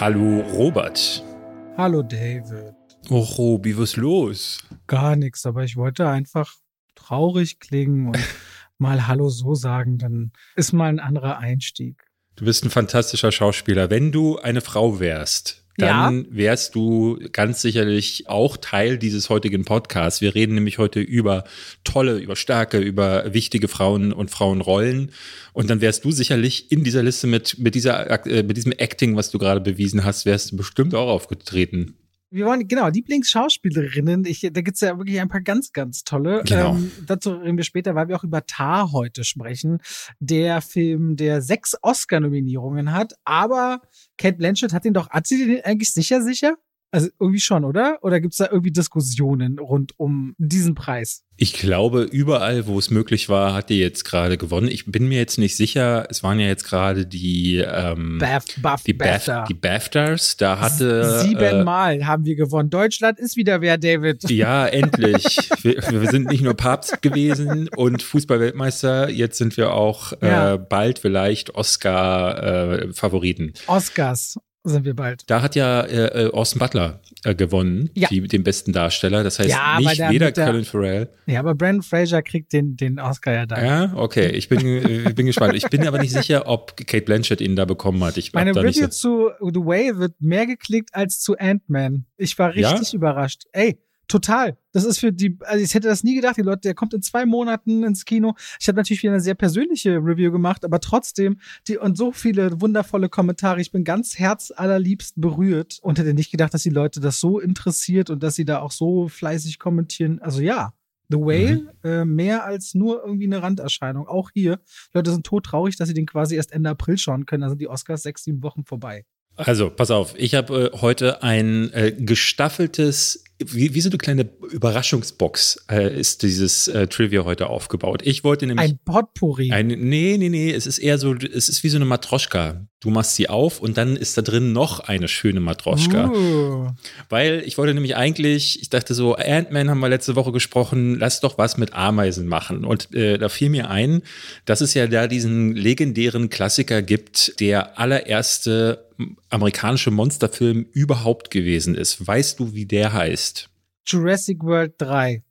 Hallo Robert. Hallo David. Oh Robi, was ist los? Gar nichts, aber ich wollte einfach traurig klingen und mal Hallo so sagen, dann ist mal ein anderer Einstieg. Du bist ein fantastischer Schauspieler. Wenn du eine Frau wärst, dann ja. wärst du ganz sicherlich auch Teil dieses heutigen Podcasts. Wir reden nämlich heute über tolle, über starke, über wichtige Frauen und Frauenrollen. Und dann wärst du sicherlich in dieser Liste mit, mit, dieser, äh, mit diesem Acting, was du gerade bewiesen hast, wärst du bestimmt auch aufgetreten. Wir wollen, genau, Lieblingsschauspielerinnen. Ich, da gibt's ja wirklich ein paar ganz, ganz tolle. Genau. Ähm, dazu reden wir später, weil wir auch über Tar heute sprechen. Der Film, der sechs Oscar-Nominierungen hat. Aber Kate Blanchett hat ihn doch, hat sie den eigentlich sicher, sicher? Also irgendwie schon, oder? Oder gibt's da irgendwie Diskussionen rund um diesen Preis? Ich glaube, überall, wo es möglich war, hat die jetzt gerade gewonnen. Ich bin mir jetzt nicht sicher. Es waren ja jetzt gerade die ähm, Baf, Baf, die, BAFTA. die BAFTAs. Da hatte siebenmal äh, haben wir gewonnen. Deutschland ist wieder wer, David. Ja, endlich. wir, wir, sind nicht nur Papst gewesen und Fußballweltmeister. Jetzt sind wir auch ja. äh, bald vielleicht Oscar-Favoriten. Äh, Oscars sind wir bald. Da hat ja äh, äh, Austin Butler äh, gewonnen, ja. die, den besten Darsteller. Das heißt ja, nicht weder Colin Farrell. Ja, aber Brandon Fraser kriegt den, den Oscar ja da. Ja, okay. Ich bin, ich bin gespannt. Ich bin aber nicht sicher, ob Kate Blanchett ihn da bekommen hat. Ich Meine Review so zu The Way wird mehr geklickt als zu Ant-Man. Ich war richtig ja? überrascht. Ey, Total. Das ist für die, also ich hätte das nie gedacht, die Leute, der kommt in zwei Monaten ins Kino. Ich habe natürlich wieder eine sehr persönliche Review gemacht, aber trotzdem, die und so viele wundervolle Kommentare. Ich bin ganz herzallerliebst berührt und hätte nicht gedacht, dass die Leute das so interessiert und dass sie da auch so fleißig kommentieren. Also ja, The Whale, mhm. äh, mehr als nur irgendwie eine Randerscheinung. Auch hier, Leute sind todtraurig, dass sie den quasi erst Ende April schauen können. Also die Oscars sechs, sieben Wochen vorbei. Also, pass auf, ich habe äh, heute ein äh, gestaffeltes wie, wie so eine kleine Überraschungsbox äh, ist dieses äh, Trivia heute aufgebaut. Ich wollte nämlich. Ein Potpourri. Ein, nee, nee, nee. Es ist eher so, es ist wie so eine Matroschka. Du machst sie auf und dann ist da drin noch eine schöne Matroschka. Uh. Weil ich wollte nämlich eigentlich, ich dachte so, Ant-Man haben wir letzte Woche gesprochen, lass doch was mit Ameisen machen. Und äh, da fiel mir ein, dass es ja da diesen legendären Klassiker gibt, der allererste amerikanische Monsterfilm überhaupt gewesen ist. Weißt du, wie der heißt? Jurassic World 3.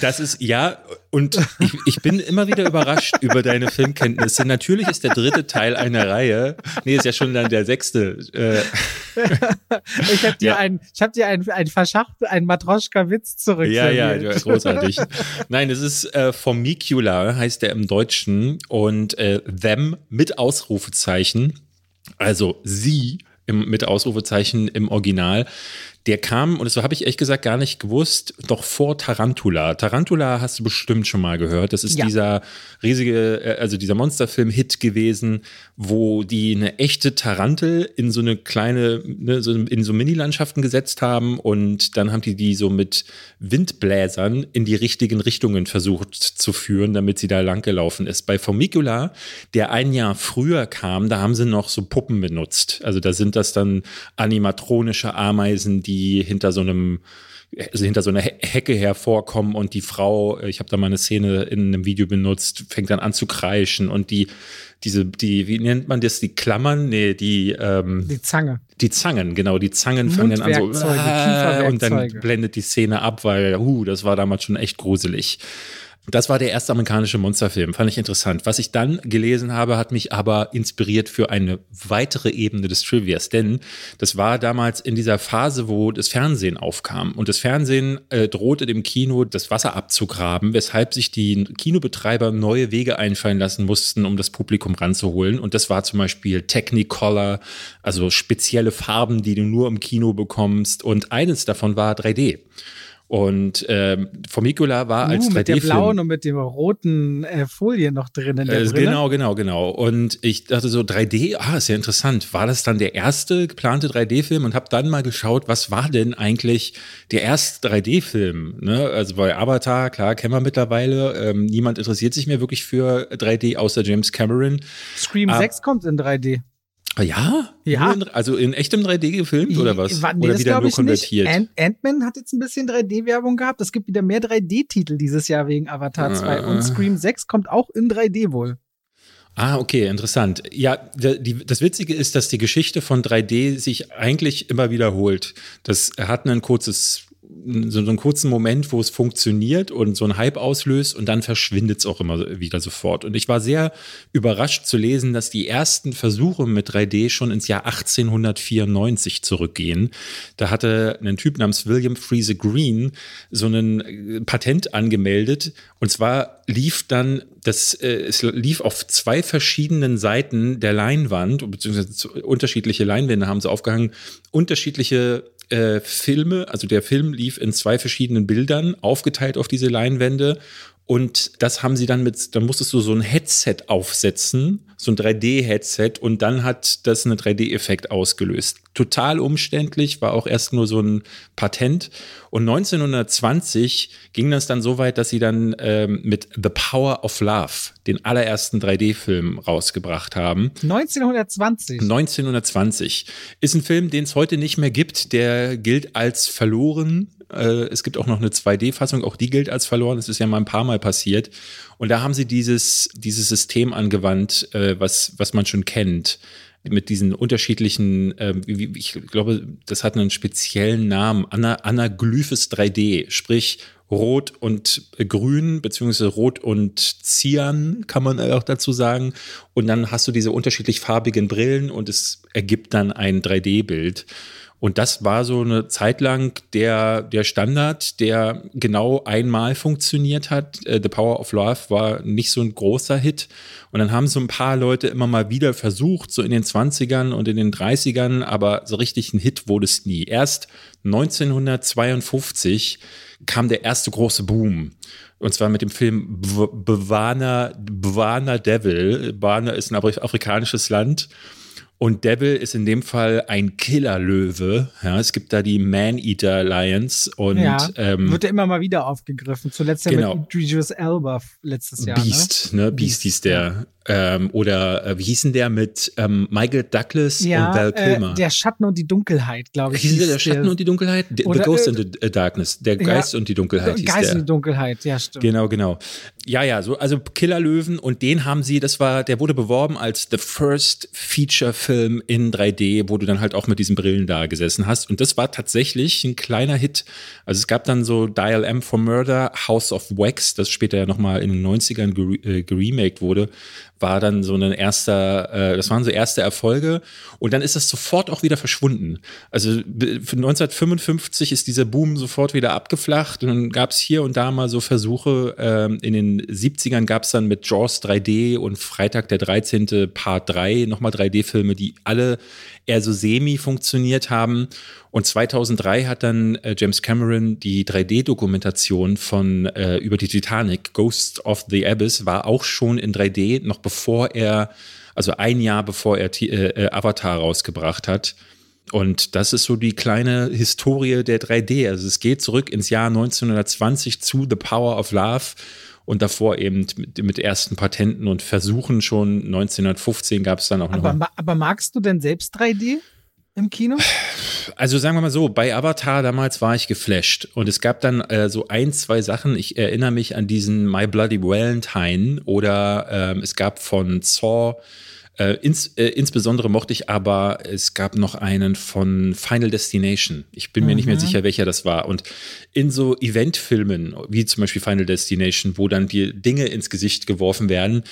Das ist, ja, und ich, ich bin immer wieder überrascht über deine Filmkenntnisse. Natürlich ist der dritte Teil einer Reihe. Nee, ist ja schon dann der sechste. Äh. Ich habe dir ja. ein, ich habe dir ein, ein verschacht, ein Matroschka-Witz zurück. Ja, ja, großartig. Nein, es ist äh, Formicula, heißt der im Deutschen, und äh, them mit Ausrufezeichen, also sie im, mit Ausrufezeichen im Original der kam, und das habe ich ehrlich gesagt gar nicht gewusst, doch vor Tarantula. Tarantula hast du bestimmt schon mal gehört. Das ist ja. dieser riesige, äh, also dieser Monsterfilm-Hit gewesen, wo die eine echte Tarantel in so eine kleine, ne, so in so Mini-Landschaften gesetzt haben und dann haben die die so mit Windbläsern in die richtigen Richtungen versucht zu führen, damit sie da lang gelaufen ist. Bei Formicula, der ein Jahr früher kam, da haben sie noch so Puppen benutzt. Also da sind das dann animatronische Ameisen, die die hinter so einem also hinter so einer Hecke hervorkommen und die Frau, ich habe da mal eine Szene in einem Video benutzt, fängt dann an zu kreischen und die, diese, die, wie nennt man das, die Klammern? Nee, die, ähm, Die Zange. Die Zangen, genau, die Zangen fangen dann an so, äh, und dann blendet die Szene ab, weil, uh, das war damals schon echt gruselig. Das war der erste amerikanische Monsterfilm, fand ich interessant. Was ich dann gelesen habe, hat mich aber inspiriert für eine weitere Ebene des Trivias, denn das war damals in dieser Phase, wo das Fernsehen aufkam. Und das Fernsehen äh, drohte dem Kino das Wasser abzugraben, weshalb sich die Kinobetreiber neue Wege einfallen lassen mussten, um das Publikum ranzuholen. Und das war zum Beispiel Technicolor, also spezielle Farben, die du nur im Kino bekommst. Und eines davon war 3D. Und ähm, Formicula war uh, als 3D-Film. Mit der blauen und mit dem roten äh, Folie noch drin in der äh, Brille. Genau, genau, genau. Und ich dachte so, 3D, ah, ist ja interessant. War das dann der erste geplante 3D-Film? Und habe dann mal geschaut, was war denn eigentlich der erste 3D-Film? Ne? Also bei Avatar, klar, kennen wir mittlerweile. Ähm, niemand interessiert sich mehr wirklich für 3D, außer James Cameron. Scream ah, 6 kommt in 3D. Ah, ja? Ja. In, also in echtem 3D gefilmt oder was? War, nee, oder wieder nur konvertiert? Ant-Man hat jetzt ein bisschen 3D-Werbung gehabt. Es gibt wieder mehr 3D-Titel dieses Jahr wegen Avatar 2. Und ah. Scream 6 kommt auch in 3D wohl. Ah, okay, interessant. Ja, die, das Witzige ist, dass die Geschichte von 3D sich eigentlich immer wiederholt. Das hat ein kurzes so, einen kurzen Moment, wo es funktioniert und so einen Hype auslöst und dann verschwindet es auch immer wieder sofort. Und ich war sehr überrascht zu lesen, dass die ersten Versuche mit 3D schon ins Jahr 1894 zurückgehen. Da hatte ein Typ namens William Freeze Green so ein äh, Patent angemeldet und zwar lief dann das, äh, es lief auf zwei verschiedenen Seiten der Leinwand, beziehungsweise unterschiedliche Leinwände haben sie aufgehangen, unterschiedliche äh, Filme, also der Film lief in zwei verschiedenen Bildern, aufgeteilt auf diese Leinwände. Und das haben sie dann mit, dann musstest du so ein Headset aufsetzen, so ein 3D-Headset, und dann hat das einen 3D-Effekt ausgelöst. Total umständlich, war auch erst nur so ein Patent. Und 1920 ging das dann so weit, dass sie dann ähm, mit The Power of Love den allerersten 3D-Film rausgebracht haben. 1920? 1920. Ist ein Film, den es heute nicht mehr gibt. Der gilt als verloren es gibt auch noch eine 2D-Fassung, auch die gilt als verloren. Das ist ja mal ein paar Mal passiert. Und da haben sie dieses, dieses System angewandt, äh, was, was man schon kennt mit diesen unterschiedlichen, äh, ich glaube, das hat einen speziellen Namen, Ana Anaglyphes 3D, sprich Rot und Grün, beziehungsweise Rot und Cyan, kann man auch dazu sagen. Und dann hast du diese unterschiedlich farbigen Brillen und es ergibt dann ein 3D-Bild. Und das war so eine Zeit lang der, der Standard, der genau einmal funktioniert hat. Äh, The Power of Love war nicht so ein großer Hit. Und dann haben so ein paar Leute immer mal wieder versucht, so in den 20ern und in den 30ern, aber so richtig ein Hit wurde es nie. Erst 1952 kam der erste große Boom. Und zwar mit dem Film Bwana, Bwana Devil. Bwana ist ein afrikanisches Land. Und Devil ist in dem Fall ein Killerlöwe. Ja, es gibt da die Man-Eater Alliance und ja, ähm, wird ja immer mal wieder aufgegriffen. Zuletzt ja genau. mit Idris Elba letztes Jahr. Beast, ne? ne? Beast hieß der. Ähm, oder äh, wie hießen der mit ähm, Michael Douglas ja, und Val äh, Kilmer? Äh, der Schatten und die Dunkelheit, glaube ich. Hieß der, der Schatten und die Dunkelheit? The, the Ghost äh, and the Darkness. Der Geist ja, und die Dunkelheit hieß Geist und die Dunkelheit, ja, stimmt. Genau, genau. Ja, ja, so, also Killerlöwen und den haben sie, das war, der wurde beworben als the first Feature-Film in 3D, wo du dann halt auch mit diesen Brillen da gesessen hast. Und das war tatsächlich ein kleiner Hit. Also es gab dann so Dial M for Murder, House of Wax, das später ja nochmal in den 90ern geremaked wurde, war dann so ein erster, äh, das waren so erste Erfolge und dann ist das sofort auch wieder verschwunden. Also für 1955 ist dieser Boom sofort wieder abgeflacht und dann gab es hier und da mal so Versuche. Ähm, in den 70ern gab es dann mit Jaws 3D und Freitag der 13. Part 3 nochmal 3D-Filme, die alle eher so semi funktioniert haben. Und 2003 hat dann äh, James Cameron die 3D-Dokumentation von äh, über die Titanic, Ghost of the Abyss, war auch schon in 3D, noch bevor er, also ein Jahr bevor er äh, äh, Avatar rausgebracht hat. Und das ist so die kleine Historie der 3D. Also es geht zurück ins Jahr 1920 zu The Power of Love und davor eben mit, mit ersten Patenten und Versuchen schon 1915 gab es dann auch noch. Aber, aber magst du denn selbst 3D? im Kino? Also sagen wir mal so, bei Avatar damals war ich geflasht und es gab dann äh, so ein, zwei Sachen. Ich erinnere mich an diesen My Bloody Valentine oder ähm, es gab von Saw äh, ins, äh, insbesondere mochte ich aber, es gab noch einen von Final Destination. Ich bin mir mhm. nicht mehr mhm. sicher, welcher das war. Und in so Eventfilmen, wie zum Beispiel Final Destination, wo dann die Dinge ins Gesicht geworfen werden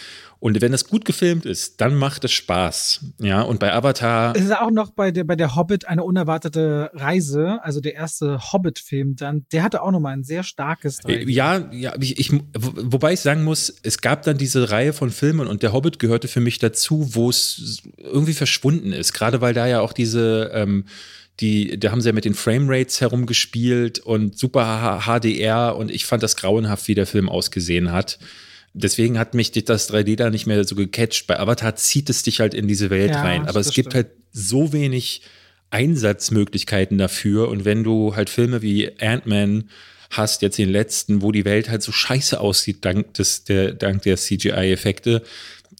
und wenn das gut gefilmt ist, dann macht es Spaß. Ja, und bei Avatar. Es ist auch noch bei der, bei der Hobbit eine unerwartete Reise, also der erste Hobbit-Film dann, der hatte auch nochmal ein sehr starkes. Drei ja, ja, ich, ich, wobei ich sagen muss, es gab dann diese Reihe von Filmen und der Hobbit gehörte für mich dazu, wo es irgendwie verschwunden ist. Gerade weil da ja auch diese, ähm, die, da haben sie ja mit den Framerates herumgespielt und super HDR und ich fand das grauenhaft, wie der Film ausgesehen hat. Deswegen hat mich das 3D da nicht mehr so gecatcht. Bei Avatar zieht es dich halt in diese Welt ja, rein. Aber es gibt stimmt. halt so wenig Einsatzmöglichkeiten dafür. Und wenn du halt Filme wie Ant-Man hast, jetzt den letzten, wo die Welt halt so scheiße aussieht, dank des, der, dank der CGI-Effekte,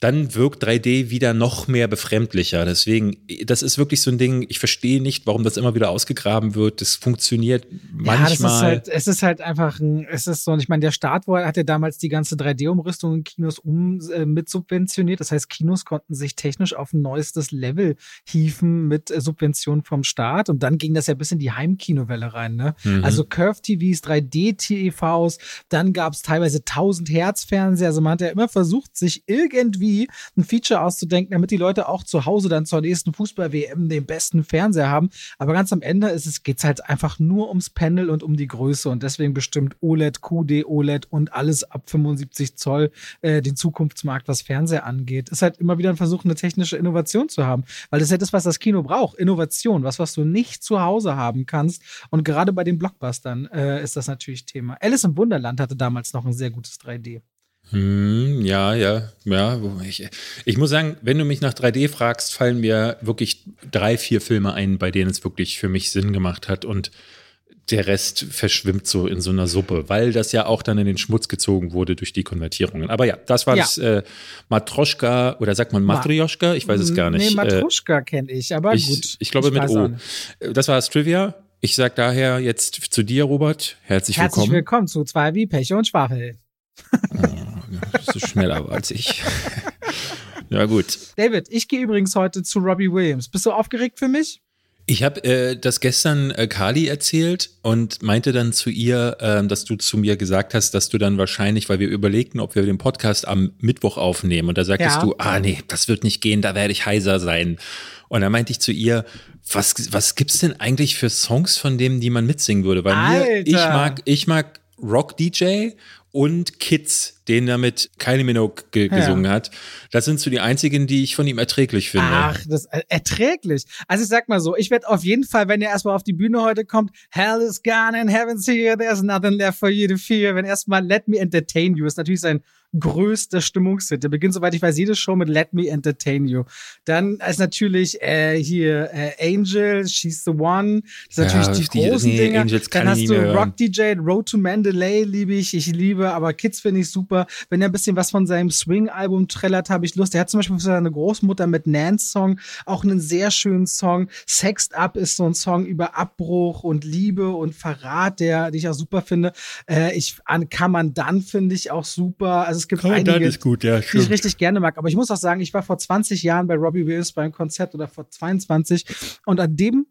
dann wirkt 3D wieder noch mehr befremdlicher. Deswegen, das ist wirklich so ein Ding, ich verstehe nicht, warum das immer wieder ausgegraben wird. Das funktioniert manchmal. Ja, das ist halt, es ist halt einfach ein, es ist so, und ich meine, der Staat hat ja damals die ganze 3D-Umrüstung in Kinos um, äh, mit subventioniert. Das heißt, Kinos konnten sich technisch auf ein neuestes Level hieven mit äh, Subventionen vom Staat. Und dann ging das ja bis in die Heimkinowelle rein. Ne? Mhm. Also Curve-TVs, 3D-TVs, dann gab es teilweise 1000 Hertz-Fernseher. Also man hat ja immer versucht, sich irgendwie irgendwie ein Feature auszudenken, damit die Leute auch zu Hause dann zur nächsten Fußball-WM den besten Fernseher haben. Aber ganz am Ende ist es, geht's halt einfach nur ums Panel und um die Größe und deswegen bestimmt OLED, QD, OLED und alles ab 75 Zoll äh, den Zukunftsmarkt, was Fernseher angeht. Ist halt immer wieder ein Versuch, eine technische Innovation zu haben, weil das ist ja das, was das Kino braucht. Innovation, was, was du nicht zu Hause haben kannst. Und gerade bei den Blockbustern äh, ist das natürlich Thema. Alice im Wunderland hatte damals noch ein sehr gutes 3D. Hm, ja, ja, ja. Ich, ich muss sagen, wenn du mich nach 3D fragst, fallen mir wirklich drei, vier Filme ein, bei denen es wirklich für mich Sinn gemacht hat und der Rest verschwimmt so in so einer Suppe, weil das ja auch dann in den Schmutz gezogen wurde durch die Konvertierungen. Aber ja, das war ja. das äh, Matroschka oder sagt man Matrioschka? Ich weiß es gar nicht. Nee, Matroschka äh, kenne ich, aber ich, gut. Ich glaube ich mit O. Das war das Trivia. Ich sag daher jetzt zu dir, Robert, herzlich, willkommen. Herzlich willkommen zu zwei wie Pech und Schwafel. So schneller als ich. ja, gut. David, ich gehe übrigens heute zu Robbie Williams. Bist du aufgeregt für mich? Ich habe äh, das gestern äh, Kali erzählt und meinte dann zu ihr, äh, dass du zu mir gesagt hast, dass du dann wahrscheinlich, weil wir überlegten, ob wir den Podcast am Mittwoch aufnehmen und da sagtest ja. du, ah nee, das wird nicht gehen, da werde ich heiser sein. Und dann meinte ich zu ihr, was, was gibt's denn eigentlich für Songs von dem, die man mitsingen würde? Weil mir, ich mag, ich mag Rock DJ und Kids, den damit Kylie Minogue ge ja. gesungen hat. Das sind so die einzigen, die ich von ihm erträglich finde. Ach, das äh, erträglich. Also ich sag mal so, ich werde auf jeden Fall, wenn er erstmal auf die Bühne heute kommt, Hell is gone and heaven's here, there's nothing left for you to fear. Wenn erstmal Let Me Entertain You ist natürlich sein größter Stimmungshit. Der beginnt, soweit ich weiß, jede Show mit Let Me Entertain You. Dann ist natürlich äh, hier äh, Angel, She's the One. Das ist natürlich ja, die, die großen nee, Dinger. Angels Dann hast du Rock DJ, Road to Mandalay liebe ich, ich liebe, aber Kids finde ich super. Wenn er ein bisschen was von seinem Swing-Album trällert, habe ich Lust. Er hat zum Beispiel für seine Großmutter mit Nance Song auch einen sehr schönen Song. Sexed Up ist so ein Song über Abbruch und Liebe und Verrat, der, den ich auch super finde. Äh, ich, an Kann man dann finde ich auch super. Also es gibt oh, einige, gut, ja, die ich richtig gerne mag. Aber ich muss auch sagen, ich war vor 20 Jahren bei Robbie Williams beim Konzert oder vor 22 und an dem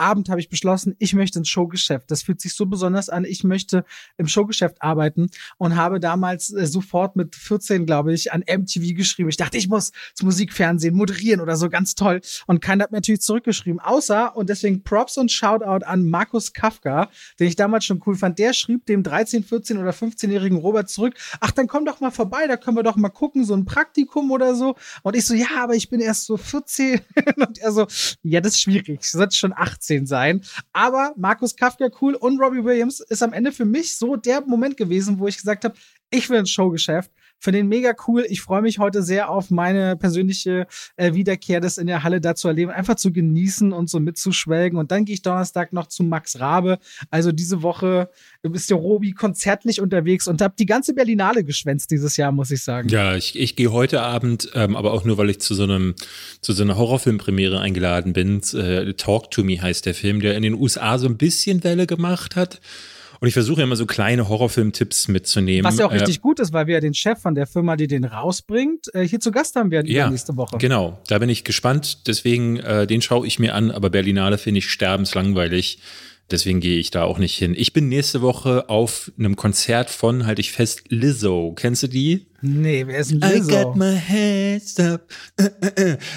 Abend habe ich beschlossen, ich möchte ins Showgeschäft. Das fühlt sich so besonders an. Ich möchte im Showgeschäft arbeiten und habe damals äh, sofort mit 14, glaube ich, an MTV geschrieben. Ich dachte, ich muss das Musikfernsehen moderieren oder so, ganz toll. Und keiner hat mir natürlich zurückgeschrieben. Außer, und deswegen Props und Shoutout an Markus Kafka, den ich damals schon cool fand. Der schrieb dem 13, 14 oder 15-jährigen Robert zurück, ach, dann komm doch mal vorbei, da können wir doch mal gucken, so ein Praktikum oder so. Und ich so, ja, aber ich bin erst so 14. und er so, ja, das ist schwierig. Ich sollte schon 18 18 sein. Aber Markus Kafka cool und Robbie Williams ist am Ende für mich so der Moment gewesen, wo ich gesagt habe, ich will ins Showgeschäft. Finde den mega cool. Ich freue mich heute sehr auf meine persönliche äh, Wiederkehr, das in der Halle da zu erleben, einfach zu genießen und so mitzuschwelgen. Und dann gehe ich Donnerstag noch zu Max Rabe. Also diese Woche ist der Robi konzertlich unterwegs und habe die ganze Berlinale geschwänzt dieses Jahr, muss ich sagen. Ja, ich, ich gehe heute Abend, ähm, aber auch nur, weil ich zu so einem zu so einer Horrorfilmpremiere eingeladen bin. Äh, Talk to Me heißt der Film, der in den USA so ein bisschen Welle gemacht hat. Und ich versuche immer so kleine Horrorfilm-Tipps mitzunehmen. Was ja auch richtig äh, gut ist, weil wir ja den Chef von der Firma, die den rausbringt, äh, hier zu Gast haben werden ja, nächste Woche. Genau, da bin ich gespannt. Deswegen, äh, den schaue ich mir an, aber Berlinale finde ich sterbenslangweilig. Deswegen gehe ich da auch nicht hin. Ich bin nächste Woche auf einem Konzert von, halte ich fest, Lizzo. Kennst du die? Nee, wer ist denn Lizzo? I got my hands up.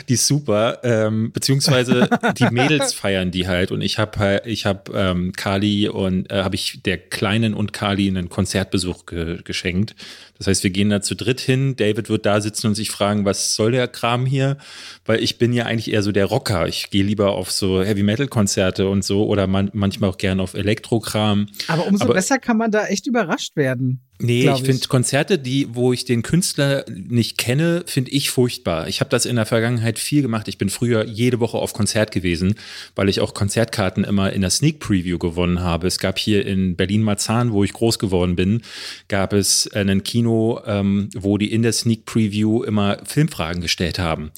Die ist super. Ähm, beziehungsweise die Mädels feiern die halt. Und ich habe ich hab, ähm, Kali und äh, habe ich der Kleinen und Kali einen Konzertbesuch ge geschenkt. Das heißt, wir gehen da zu dritt hin. David wird da sitzen und sich fragen, was soll der Kram hier? Weil ich bin ja eigentlich eher so der Rocker. Ich gehe lieber auf so Heavy-Metal-Konzerte und so oder man manchmal auch gerne auf Elektrokram. Aber umso Aber besser kann man da echt überrascht werden. Nee, ich finde Konzerte, die, wo ich den Künstler nicht kenne, finde ich furchtbar. Ich habe das in der Vergangenheit viel gemacht. Ich bin früher jede Woche auf Konzert gewesen, weil ich auch Konzertkarten immer in der Sneak Preview gewonnen habe. Es gab hier in Berlin-Marzahn, wo ich groß geworden bin, gab es ein Kino, ähm, wo die in der Sneak Preview immer Filmfragen gestellt haben.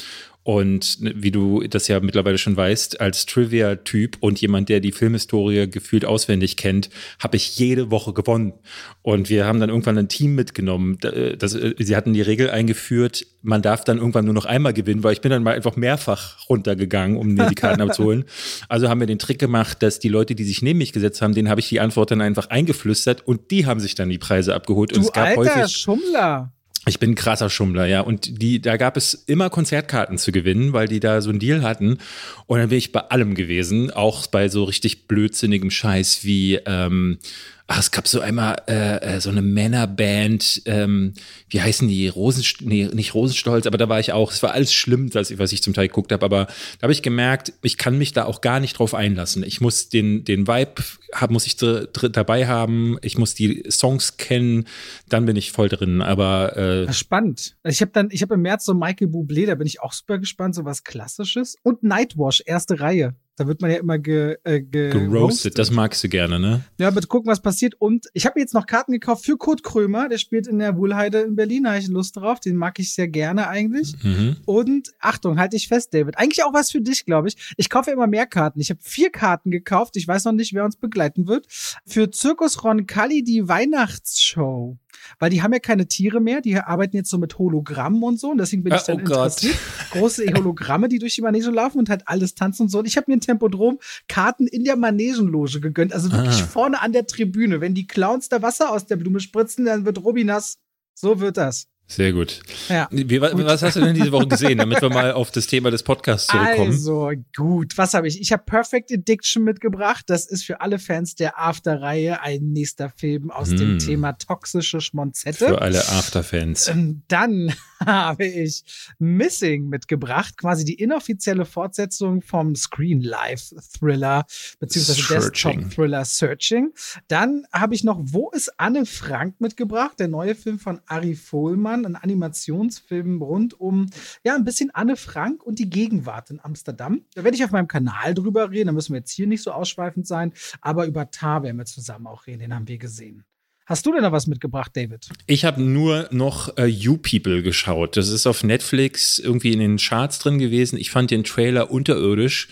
Und ne, wie du das ja mittlerweile schon weißt, als Trivia-Typ und jemand, der die Filmhistorie gefühlt auswendig kennt, habe ich jede Woche gewonnen. Und wir haben dann irgendwann ein Team mitgenommen. Das, äh, sie hatten die Regel eingeführt, man darf dann irgendwann nur noch einmal gewinnen, weil ich bin dann mal einfach mehrfach runtergegangen, um mir die Karten abzuholen. Also haben wir den Trick gemacht, dass die Leute, die sich neben mich gesetzt haben, denen habe ich die Antwort dann einfach eingeflüstert und die haben sich dann die Preise abgeholt. Du und es gab alter häufig Schummler. Ich bin ein krasser Schummler, ja. Und die, da gab es immer Konzertkarten zu gewinnen, weil die da so einen Deal hatten. Und dann bin ich bei allem gewesen, auch bei so richtig blödsinnigem Scheiß wie ähm, Ach, es gab so einmal äh, äh, so eine Männerband, ähm, wie heißen die? Rosenst nee, nicht Rosenstolz, aber da war ich auch. Es war alles schlimm, was ich, was ich zum Teil geguckt habe, aber da habe ich gemerkt, ich kann mich da auch gar nicht drauf einlassen. Ich muss den, den Vibe hab, muss ich dabei haben, ich muss die Songs kennen, dann bin ich voll drin. Aber äh, spannend. Also ich habe dann, ich habe im März so Michael Bublé, da bin ich auch super gespannt, so was Klassisches und Nightwash, erste Reihe. Da wird man ja immer ge, äh, ge geroastet. Das magst du gerne, ne? Ja, bitte gucken, was passiert. Und ich habe jetzt noch Karten gekauft für Kurt Krömer. Der spielt in der Wohlheide in Berlin. Da habe ich Lust drauf. Den mag ich sehr gerne eigentlich. Mhm. Und Achtung, halte ich fest, David. Eigentlich auch was für dich, glaube ich. Ich kaufe immer mehr Karten. Ich habe vier Karten gekauft. Ich weiß noch nicht, wer uns begleiten wird. Für Zirkus Roncalli die Weihnachtsshow weil die haben ja keine Tiere mehr, die arbeiten jetzt so mit Hologrammen und so und deswegen bin ich ah, dann oh interessiert. Gott. Große Hologramme, die durch die Manege laufen und halt alles tanzen und so. Und ich habe mir ein Tempodrom Karten in der Manegenloge gegönnt, also wirklich ah. vorne an der Tribüne. Wenn die Clowns da Wasser aus der Blume spritzen, dann wird Robi nass. So wird das. Sehr gut. Ja, Wie, gut. Was hast du denn diese Woche gesehen, damit wir mal auf das Thema des Podcasts zurückkommen? Also gut, was habe ich? Ich habe Perfect Addiction mitgebracht. Das ist für alle Fans der After-Reihe ein nächster Film aus hm. dem Thema toxische Schmonzette. Für alle After-Fans. Ähm, dann habe ich Missing mitgebracht, quasi die inoffizielle Fortsetzung vom Screen Life Thriller beziehungsweise Desktop Thriller Searching. Dann habe ich noch Wo ist Anne Frank mitgebracht, der neue Film von Ari Fohlmann Jahren ein Animationsfilm rund um ja ein bisschen Anne Frank und die Gegenwart in Amsterdam. Da werde ich auf meinem Kanal drüber reden, da müssen wir jetzt hier nicht so ausschweifend sein, aber über Tar werden wir zusammen auch reden, den haben wir gesehen. Hast du denn noch was mitgebracht, David? Ich habe nur noch uh, You People geschaut. Das ist auf Netflix irgendwie in den Charts drin gewesen. Ich fand den Trailer unterirdisch.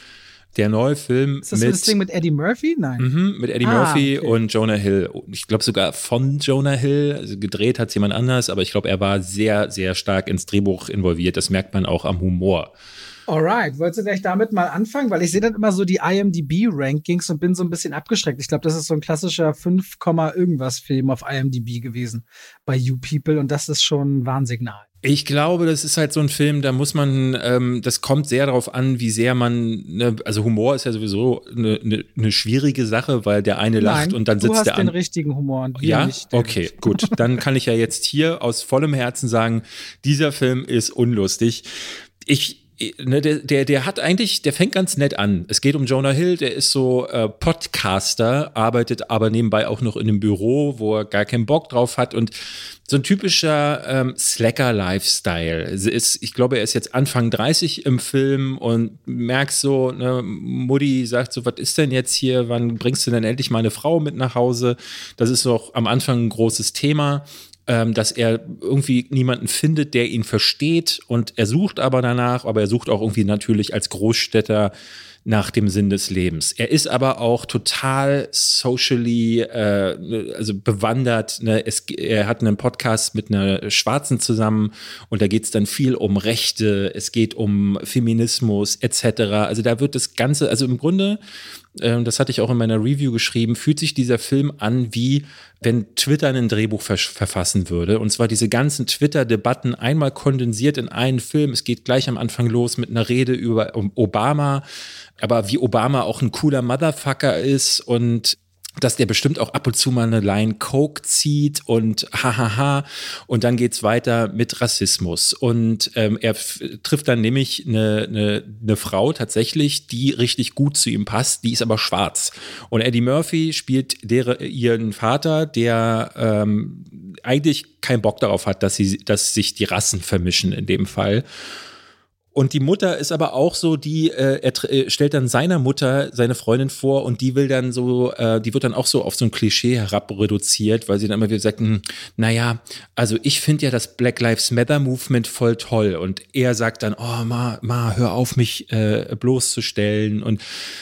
Der neue Film ist das mit, das Ding mit Eddie Murphy? Nein. Mhm, mit Eddie ah, Murphy okay. und Jonah Hill. Ich glaube sogar von Jonah Hill. Also gedreht hat jemand anders, aber ich glaube, er war sehr, sehr stark ins Drehbuch involviert. Das merkt man auch am Humor. Alright, wolltest du gleich damit mal anfangen? Weil ich sehe dann immer so die IMDb-Rankings und bin so ein bisschen abgeschreckt. Ich glaube, das ist so ein klassischer 5, irgendwas Film auf IMDb gewesen bei You People und das ist schon ein Warnsignal. Ich glaube, das ist halt so ein Film, da muss man, ähm, das kommt sehr darauf an, wie sehr man, ne, also Humor ist ja sowieso eine, eine, eine schwierige Sache, weil der eine lacht Nein, und dann sitzt der andere. Du hast den richtigen Humor und ja, nicht, okay, gut, dann kann ich ja jetzt hier aus vollem Herzen sagen, dieser Film ist unlustig. Ich Ne, der, der, der hat eigentlich, der fängt ganz nett an. Es geht um Jonah Hill, der ist so äh, Podcaster, arbeitet aber nebenbei auch noch in einem Büro, wo er gar keinen Bock drauf hat und so ein typischer ähm, Slacker-Lifestyle. Ich glaube, er ist jetzt Anfang 30 im Film und merkst so, ne, Mutti sagt so, was ist denn jetzt hier, wann bringst du denn endlich meine Frau mit nach Hause? Das ist doch am Anfang ein großes Thema ähm, dass er irgendwie niemanden findet, der ihn versteht und er sucht aber danach, aber er sucht auch irgendwie natürlich als Großstädter nach dem Sinn des Lebens. Er ist aber auch total socially, äh, also bewandert. Ne? Es, er hat einen Podcast mit einer Schwarzen zusammen und da geht es dann viel um Rechte, es geht um Feminismus etc. Also da wird das Ganze, also im Grunde ähm, das hatte ich auch in meiner Review geschrieben, fühlt sich dieser Film an wie wenn Twitter ein Drehbuch verfassen würde. Und zwar diese ganzen Twitter-Debatten einmal kondensiert in einen Film. Es geht gleich am Anfang los mit einer Rede über Obama, aber wie Obama auch ein cooler Motherfucker ist und dass der bestimmt auch ab und zu mal eine Line Coke zieht und hahaha. Und dann geht's weiter mit Rassismus. Und ähm, er trifft dann nämlich eine, eine, eine Frau tatsächlich, die richtig gut zu ihm passt, die ist aber schwarz. Und Eddie Murphy spielt der, ihren Vater, der ähm, eigentlich keinen Bock darauf hat, dass sie, dass sich die Rassen vermischen in dem Fall. Und die Mutter ist aber auch so, die äh, er äh, stellt dann seiner Mutter seine Freundin vor und die will dann so, äh, die wird dann auch so auf so ein Klischee herabreduziert, weil sie dann immer wieder sagt, hm, naja, also ich finde ja das Black Lives Matter Movement voll toll. Und er sagt dann, oh ma, ma, hör auf mich äh, bloßzustellen. Und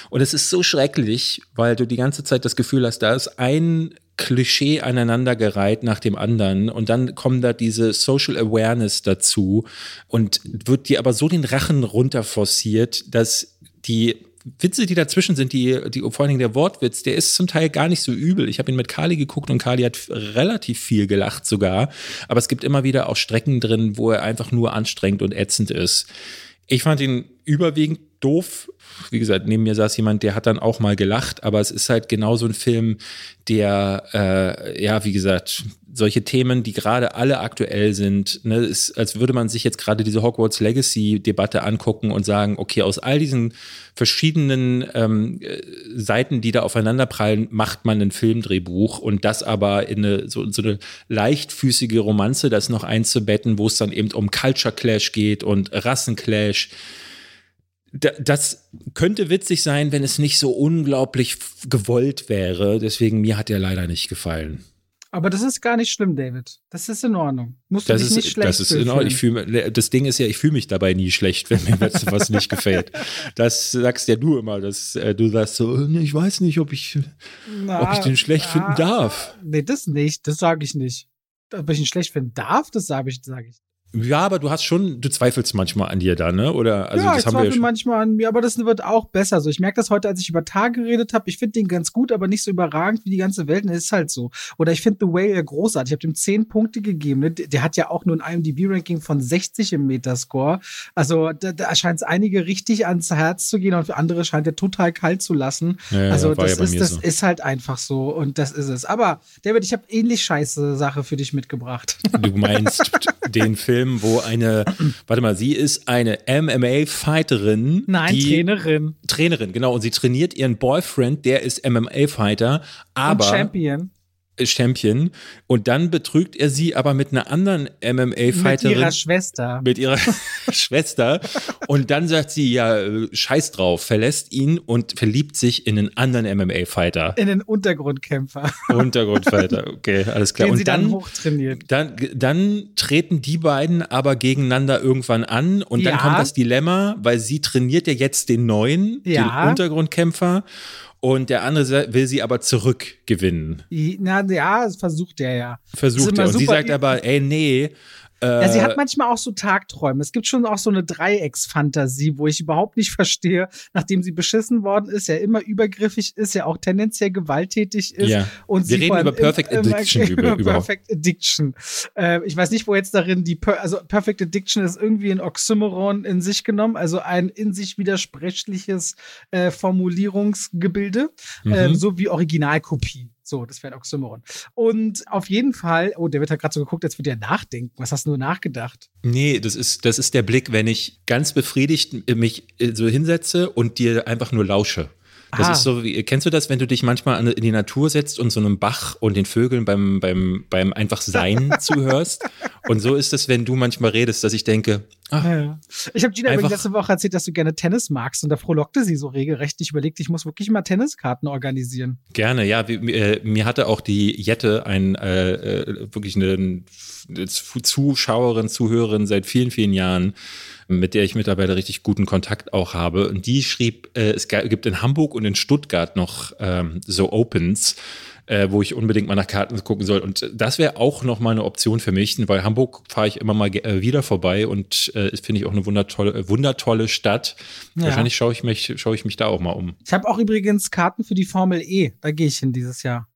und es ist so schrecklich, weil du die ganze Zeit das Gefühl hast, da ist ein Klischee aneinandergereiht nach dem anderen und dann kommen da diese Social Awareness dazu und wird dir aber so den Rachen runterforciert, dass die Witze, die dazwischen sind, die, die vor allen Dingen der Wortwitz, der ist zum Teil gar nicht so übel. Ich habe ihn mit Kali geguckt und Kali hat relativ viel gelacht sogar. Aber es gibt immer wieder auch Strecken drin, wo er einfach nur anstrengend und ätzend ist. Ich fand ihn überwiegend doof. Wie gesagt, neben mir saß jemand, der hat dann auch mal gelacht, aber es ist halt genau so ein Film, der, äh, ja, wie gesagt, solche Themen, die gerade alle aktuell sind, ne, ist, als würde man sich jetzt gerade diese Hogwarts Legacy-Debatte angucken und sagen, okay, aus all diesen verschiedenen ähm, äh, Seiten, die da aufeinanderprallen, macht man ein Filmdrehbuch und das aber in eine, so, so eine leichtfüßige Romanze, das noch einzubetten, wo es dann eben um Culture Clash geht und Rassenclash das könnte witzig sein, wenn es nicht so unglaublich gewollt wäre. Deswegen mir hat er leider nicht gefallen. Aber das ist gar nicht schlimm, David. Das ist in Ordnung. Musst du das dich ist, nicht schlecht Das ist in Ordnung. Ich fühl, das Ding ist ja, ich fühle mich dabei nie schlecht, wenn mir was nicht gefällt. Das sagst ja du immer, dass äh, du sagst so, ich weiß nicht, ob ich, na, ob ich den schlecht na, finden darf. Nee, das nicht. Das sage ich nicht. Ob ich ihn schlecht finden darf, das sage ich, sage ich. Ja, aber du hast schon, du zweifelst manchmal an dir da, ne? Oder also ja, das ich haben zweifle wir ja manchmal an mir, aber das wird auch besser. So, ich merke das heute, als ich über Tag geredet habe. Ich finde den ganz gut, aber nicht so überragend wie die ganze Welt. Und es ist halt so. Oder ich finde The Whale großartig. Ich habe dem zehn Punkte gegeben. Ne? Der hat ja auch nur ein IMDb-Ranking von 60 im Metascore. Also da, da scheint es einige richtig ans Herz zu gehen und für andere scheint er total kalt zu lassen. Ja, also das, ja ist, das so. ist halt einfach so und das ist es. Aber David, ich habe ähnlich scheiße Sache für dich mitgebracht. Du meinst den Film Film, wo eine, warte mal, sie ist eine MMA-Fighterin. Nein, die, Trainerin. Trainerin, genau. Und sie trainiert ihren Boyfriend, der ist MMA-Fighter, aber. Und Champion. Champion und dann betrügt er sie aber mit einer anderen MMA-Fighterin. Mit ihrer Schwester. Mit ihrer Schwester. Und dann sagt sie, ja, äh, scheiß drauf, verlässt ihn und verliebt sich in einen anderen MMA-Fighter. In den Untergrundkämpfer. Untergrundfighter, okay, alles klar. Den und sie dann, dann hochtrainiert. Dann, dann treten die beiden aber gegeneinander irgendwann an und ja. dann kommt das Dilemma, weil sie trainiert ja jetzt den neuen, ja. den Untergrundkämpfer und der andere will sie aber zurückgewinnen. Na ja, das versucht er ja. Versucht er. Und sie sagt aber, ey, nee, ja, sie hat äh, manchmal auch so Tagträume. Es gibt schon auch so eine Dreiecksfantasie, wo ich überhaupt nicht verstehe, nachdem sie beschissen worden ist, ja immer übergriffig ist, ja auch tendenziell gewalttätig ist. Ja. Und Wir reden über Perfect im, Addiction. Über, über Perfect Addiction. Äh, ich weiß nicht, wo jetzt darin die, per also Perfect Addiction ist irgendwie ein Oxymoron in sich genommen, also ein in sich widersprüchliches äh, Formulierungsgebilde, mhm. äh, so wie Originalkopie. So, das wäre ein Oxymoron. Und auf jeden Fall, oh, der wird halt gerade so geguckt, als würde er nachdenken. Was hast du nur nachgedacht? Nee, das ist, das ist der Blick, wenn ich ganz befriedigt mich äh, so hinsetze und dir einfach nur lausche. Das ah. ist so, wie, kennst du das, wenn du dich manchmal in die Natur setzt und so einem Bach und den Vögeln beim, beim, beim einfach Sein zuhörst? Und so ist es, wenn du manchmal redest, dass ich denke, ach, ja. Ich habe Gina übrigens letzte Woche erzählt, dass du gerne Tennis magst und da frohlockte sie so regelrecht. Ich überlegte, ich muss wirklich mal Tenniskarten organisieren. Gerne, ja. Wie, äh, mir hatte auch die Jette ein äh, äh wirklich eine, eine Zuschauerin, Zuhörerin seit vielen, vielen Jahren mit der ich mittlerweile richtig guten Kontakt auch habe. Und die schrieb, äh, es gibt in Hamburg und in Stuttgart noch ähm, so Opens, äh, wo ich unbedingt mal nach Karten gucken soll. Und das wäre auch noch mal eine Option für mich, weil Hamburg fahre ich immer mal äh, wieder vorbei und äh, finde ich auch eine wundertolle, wundertolle Stadt. Ja. Wahrscheinlich schaue ich mich, schaue ich mich da auch mal um. Ich habe auch übrigens Karten für die Formel E. Da gehe ich hin dieses Jahr.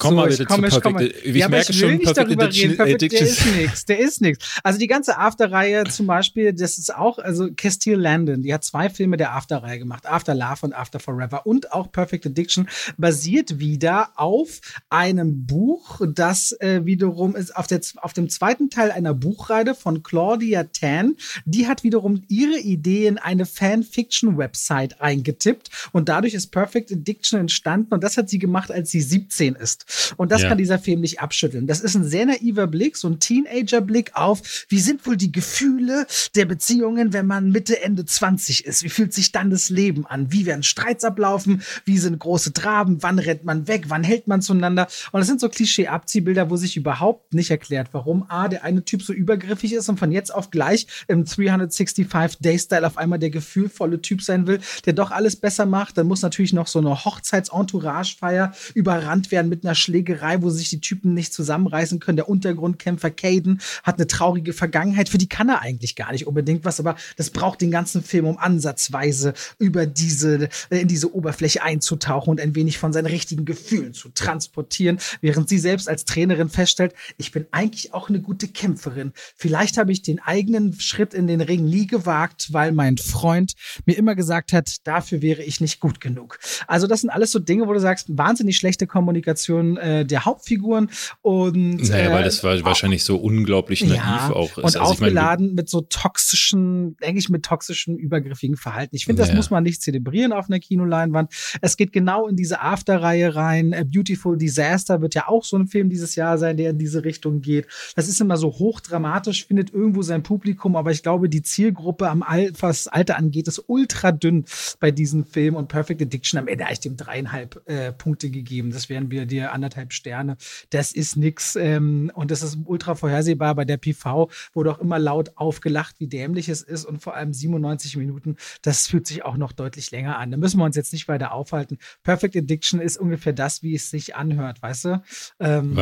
Komm so, mal bitte komm, zu Perfect. Ich, ich ja, merke ich schon, nicht Perfect darüber Addiction, reden. Perfect, der ist nix, der ist nix. Also die ganze After-Reihe zum Beispiel, das ist auch, also Castile Landon, die hat zwei Filme der After-Reihe gemacht, After Love und After Forever und auch Perfect Addiction basiert wieder auf einem Buch, das äh, wiederum ist auf, der, auf dem zweiten Teil einer Buchreihe von Claudia Tan. Die hat wiederum ihre Idee in eine Fanfiction-Website eingetippt und dadurch ist Perfect Addiction entstanden und das hat sie gemacht, als sie 17 ist. Und das ja. kann dieser Film nicht abschütteln. Das ist ein sehr naiver Blick, so ein Teenager-Blick auf, wie sind wohl die Gefühle der Beziehungen, wenn man Mitte, Ende 20 ist? Wie fühlt sich dann das Leben an? Wie werden Streits ablaufen? Wie sind große Traben? Wann rennt man weg? Wann hält man zueinander? Und das sind so Klischee-Abziehbilder, wo sich überhaupt nicht erklärt, warum A, der eine Typ so übergriffig ist und von jetzt auf gleich im 365-Day-Style auf einmal der gefühlvolle Typ sein will, der doch alles besser macht. Dann muss natürlich noch so eine Hochzeits-Entourage-Feier überrannt werden mit einer Schlägerei, wo sich die Typen nicht zusammenreißen können. Der Untergrundkämpfer Caden hat eine traurige Vergangenheit, für die kann er eigentlich gar nicht unbedingt was, aber das braucht den ganzen Film, um ansatzweise über diese, in diese Oberfläche einzutauchen und ein wenig von seinen richtigen Gefühlen zu transportieren, während sie selbst als Trainerin feststellt, ich bin eigentlich auch eine gute Kämpferin. Vielleicht habe ich den eigenen Schritt in den Ring nie gewagt, weil mein Freund mir immer gesagt hat, dafür wäre ich nicht gut genug. Also das sind alles so Dinge, wo du sagst, wahnsinnig schlechte Kommunikation äh, der Hauptfiguren und naja, äh, weil das war wahrscheinlich so unglaublich naiv ja, auch ist. Und also aufgeladen ich mein, mit so toxischen, denke ich, mit toxischen, übergriffigen Verhalten. Ich finde, das muss man nicht zelebrieren auf einer Kinoleinwand. Es geht genau in diese After-Reihe rein. A Beautiful Disaster wird ja auch so ein Film dieses Jahr sein, der in diese Richtung geht. Das ist immer so hochdramatisch, findet irgendwo sein Publikum, aber ich glaube, die Zielgruppe am Al was Alter angeht, ist ultra dünn bei diesem Film und Perfect Addiction am Ende habe ich dem dreieinhalb äh, Punkte gegeben. Das wären wir dir anderthalb Sterne. Das ist nix ähm, und das ist ultra vorhersehbar. Bei der PV wurde auch immer laut aufgelacht, wie dämlich es ist und vor allem 97 Minuten, das fühlt sich auch noch deutlich länger an. Da müssen wir uns jetzt nicht weiter aufhalten. Perfect Addiction ist ungefähr das, wie es sich anhört, weißt du? Ähm?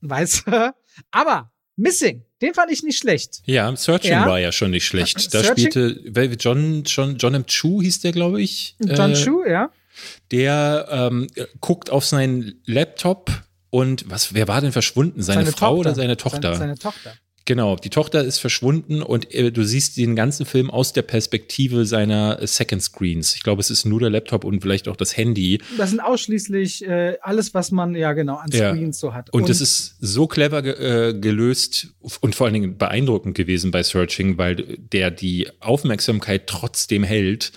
Weißt du? Aber Missing, den fand ich nicht schlecht. Ja, Searching ja. war ja schon nicht schlecht. Da Searching? spielte John, John, John M. Chu hieß der, glaube ich. John äh, Chu, ja. Der ähm, guckt auf seinen Laptop und was, wer war denn verschwunden? Seine, seine Frau Tochter. oder seine Tochter? Seine, seine Tochter. Genau, die Tochter ist verschwunden und äh, du siehst den ganzen Film aus der Perspektive seiner äh, Second Screens. Ich glaube, es ist nur der Laptop und vielleicht auch das Handy. Das sind ausschließlich äh, alles, was man ja genau an Screens ja. so hat. Und, es ist so clever ge äh, gelöst und vor allen Dingen beeindruckend gewesen bei Searching, weil der die Aufmerksamkeit trotzdem hält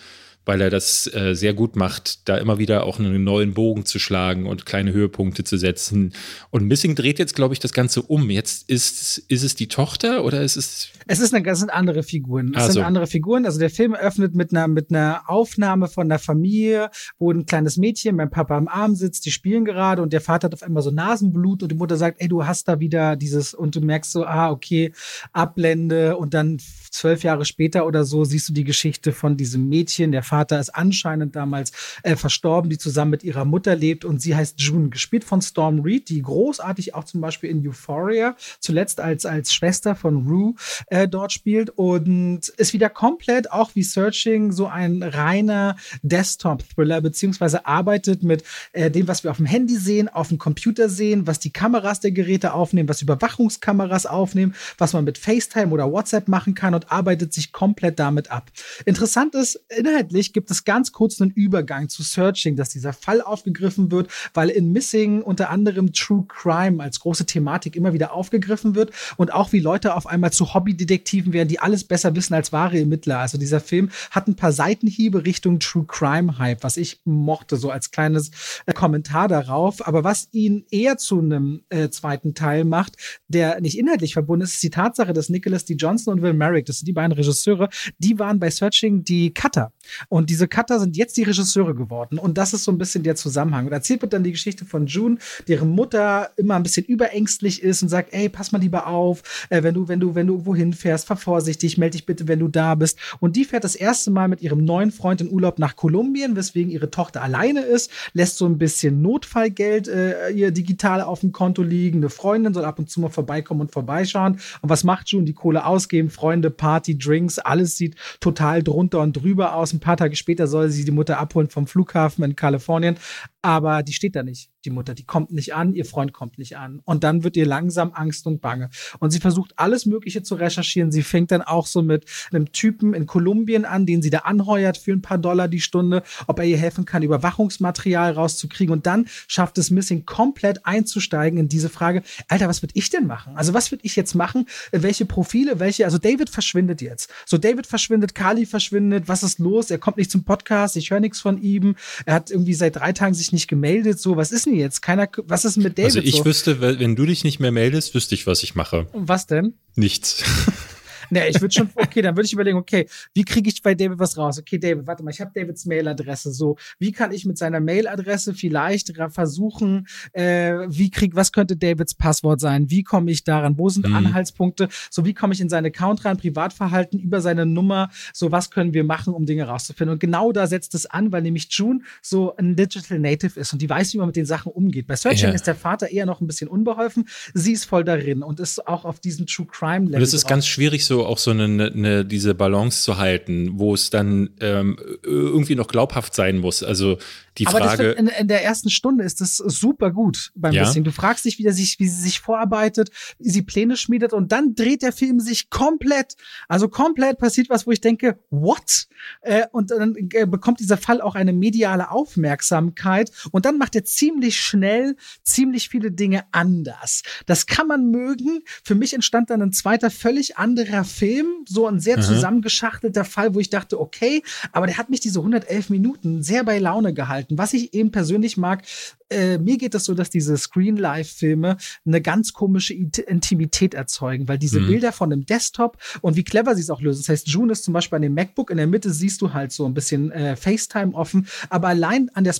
weil er das äh, sehr gut macht, da immer wieder auch einen neuen Bogen zu schlagen und kleine Höhepunkte zu setzen. Und Missing dreht jetzt, glaube ich, das Ganze um. Jetzt ist, ist es die Tochter oder ist es. Es ist eine, es sind andere Figuren. Es also. sind andere Figuren. Also der Film eröffnet mit einer, mit einer Aufnahme von einer Familie, wo ein kleines Mädchen beim Papa am Arm sitzt, die spielen gerade und der Vater hat auf einmal so Nasenblut und die Mutter sagt, ey, du hast da wieder dieses, und du merkst so, ah, okay, Ablende und dann zwölf Jahre später oder so siehst du die Geschichte von diesem Mädchen. Der Vater ist anscheinend damals äh, verstorben, die zusammen mit ihrer Mutter lebt und sie heißt June, gespielt von Storm Reed, die großartig auch zum Beispiel in Euphoria zuletzt als, als Schwester von Rue äh, dort spielt und ist wieder komplett auch wie Searching so ein reiner Desktop-Thriller, beziehungsweise arbeitet mit äh, dem, was wir auf dem Handy sehen, auf dem Computer sehen, was die Kameras der Geräte aufnehmen, was Überwachungskameras aufnehmen, was man mit FaceTime oder WhatsApp machen kann und arbeitet sich komplett damit ab. Interessant ist, inhaltlich gibt es ganz kurz einen Übergang zu Searching, dass dieser Fall aufgegriffen wird, weil in Missing unter anderem True Crime als große Thematik immer wieder aufgegriffen wird und auch wie Leute auf einmal zu Hobbydetektiven werden, die alles besser wissen als wahre Ermittler. Also dieser Film hat ein paar Seitenhiebe Richtung True Crime Hype, was ich mochte, so als kleines äh, Kommentar darauf. Aber was ihn eher zu einem äh, zweiten Teil macht, der nicht inhaltlich verbunden ist, ist die Tatsache, dass Nicholas D. Johnson und Will Merrick, das sind die beiden Regisseure, die waren bei Searching die Cutter. Und diese Cutter sind jetzt die Regisseure geworden. Und das ist so ein bisschen der Zusammenhang. Und erzählt wird dann die Geschichte von June, deren Mutter immer ein bisschen überängstlich ist und sagt, ey, pass mal lieber auf, äh, wenn du, wenn du, wenn du irgendwo hinfährst, fahr vorsichtig, melde dich bitte, wenn du da bist. Und die fährt das erste Mal mit ihrem neuen Freund in Urlaub nach Kolumbien, weswegen ihre Tochter alleine ist, lässt so ein bisschen Notfallgeld äh, ihr digital auf dem Konto liegen. Eine Freundin soll ab und zu mal vorbeikommen und vorbeischauen. Und was macht June? Die Kohle ausgeben, Freunde, Party, Drinks, alles sieht total drunter und drüber aus. Ein paar Tage später soll sie die Mutter abholen vom Flughafen in Kalifornien aber die steht da nicht, die Mutter. Die kommt nicht an, ihr Freund kommt nicht an. Und dann wird ihr langsam Angst und Bange. Und sie versucht alles Mögliche zu recherchieren. Sie fängt dann auch so mit einem Typen in Kolumbien an, den sie da anheuert für ein paar Dollar die Stunde, ob er ihr helfen kann, Überwachungsmaterial rauszukriegen. Und dann schafft es Missing komplett einzusteigen in diese Frage, Alter, was würde ich denn machen? Also was würde ich jetzt machen? Welche Profile, welche, also David verschwindet jetzt. So David verschwindet, Kali verschwindet, was ist los? Er kommt nicht zum Podcast, ich höre nichts von ihm. Er hat irgendwie seit drei Tagen sich nicht gemeldet, so, was ist denn jetzt? Keiner, was ist mit David? Also ich so? wüsste, wenn du dich nicht mehr meldest, wüsste ich, was ich mache. Und was denn? Nichts. Nee, ich würde schon, okay, dann würde ich überlegen, okay, wie kriege ich bei David was raus? Okay, David, warte mal, ich habe Davids Mailadresse. So, wie kann ich mit seiner Mailadresse vielleicht versuchen, äh, wie krieg, was könnte Davids Passwort sein? Wie komme ich daran? Wo sind mhm. Anhaltspunkte? So, wie komme ich in seinen Account rein, Privatverhalten über seine Nummer? So, was können wir machen, um Dinge rauszufinden? Und genau da setzt es an, weil nämlich June so ein Digital Native ist und die weiß, wie man mit den Sachen umgeht. Bei Searching ja. ist der Vater eher noch ein bisschen unbeholfen. Sie ist voll darin und ist auch auf diesem True Crime Level. Und es ist drauf. ganz schwierig, so auch so eine, eine, diese Balance zu halten, wo es dann ähm, irgendwie noch glaubhaft sein muss. Also die Aber Frage. in, in, der ersten Stunde ist das super gut beim ja? Bisschen. Du fragst dich, wie, der sich, wie sie sich vorarbeitet, wie sie Pläne schmiedet und dann dreht der Film sich komplett. Also komplett passiert was, wo ich denke, what? Äh, und dann äh, bekommt dieser Fall auch eine mediale Aufmerksamkeit und dann macht er ziemlich schnell ziemlich viele Dinge anders. Das kann man mögen. Für mich entstand dann ein zweiter völlig anderer Film, so ein sehr mhm. zusammengeschachtelter Fall, wo ich dachte, okay, aber der hat mich diese 111 Minuten sehr bei Laune gehalten. Was ich eben persönlich mag, äh, mir geht es das so, dass diese Screen-Live-Filme eine ganz komische Intimität erzeugen, weil diese mhm. Bilder von dem Desktop und wie clever sie es auch lösen. Das heißt, June ist zum Beispiel an dem MacBook, in der Mitte siehst du halt so ein bisschen äh, FaceTime offen, aber allein an der äh,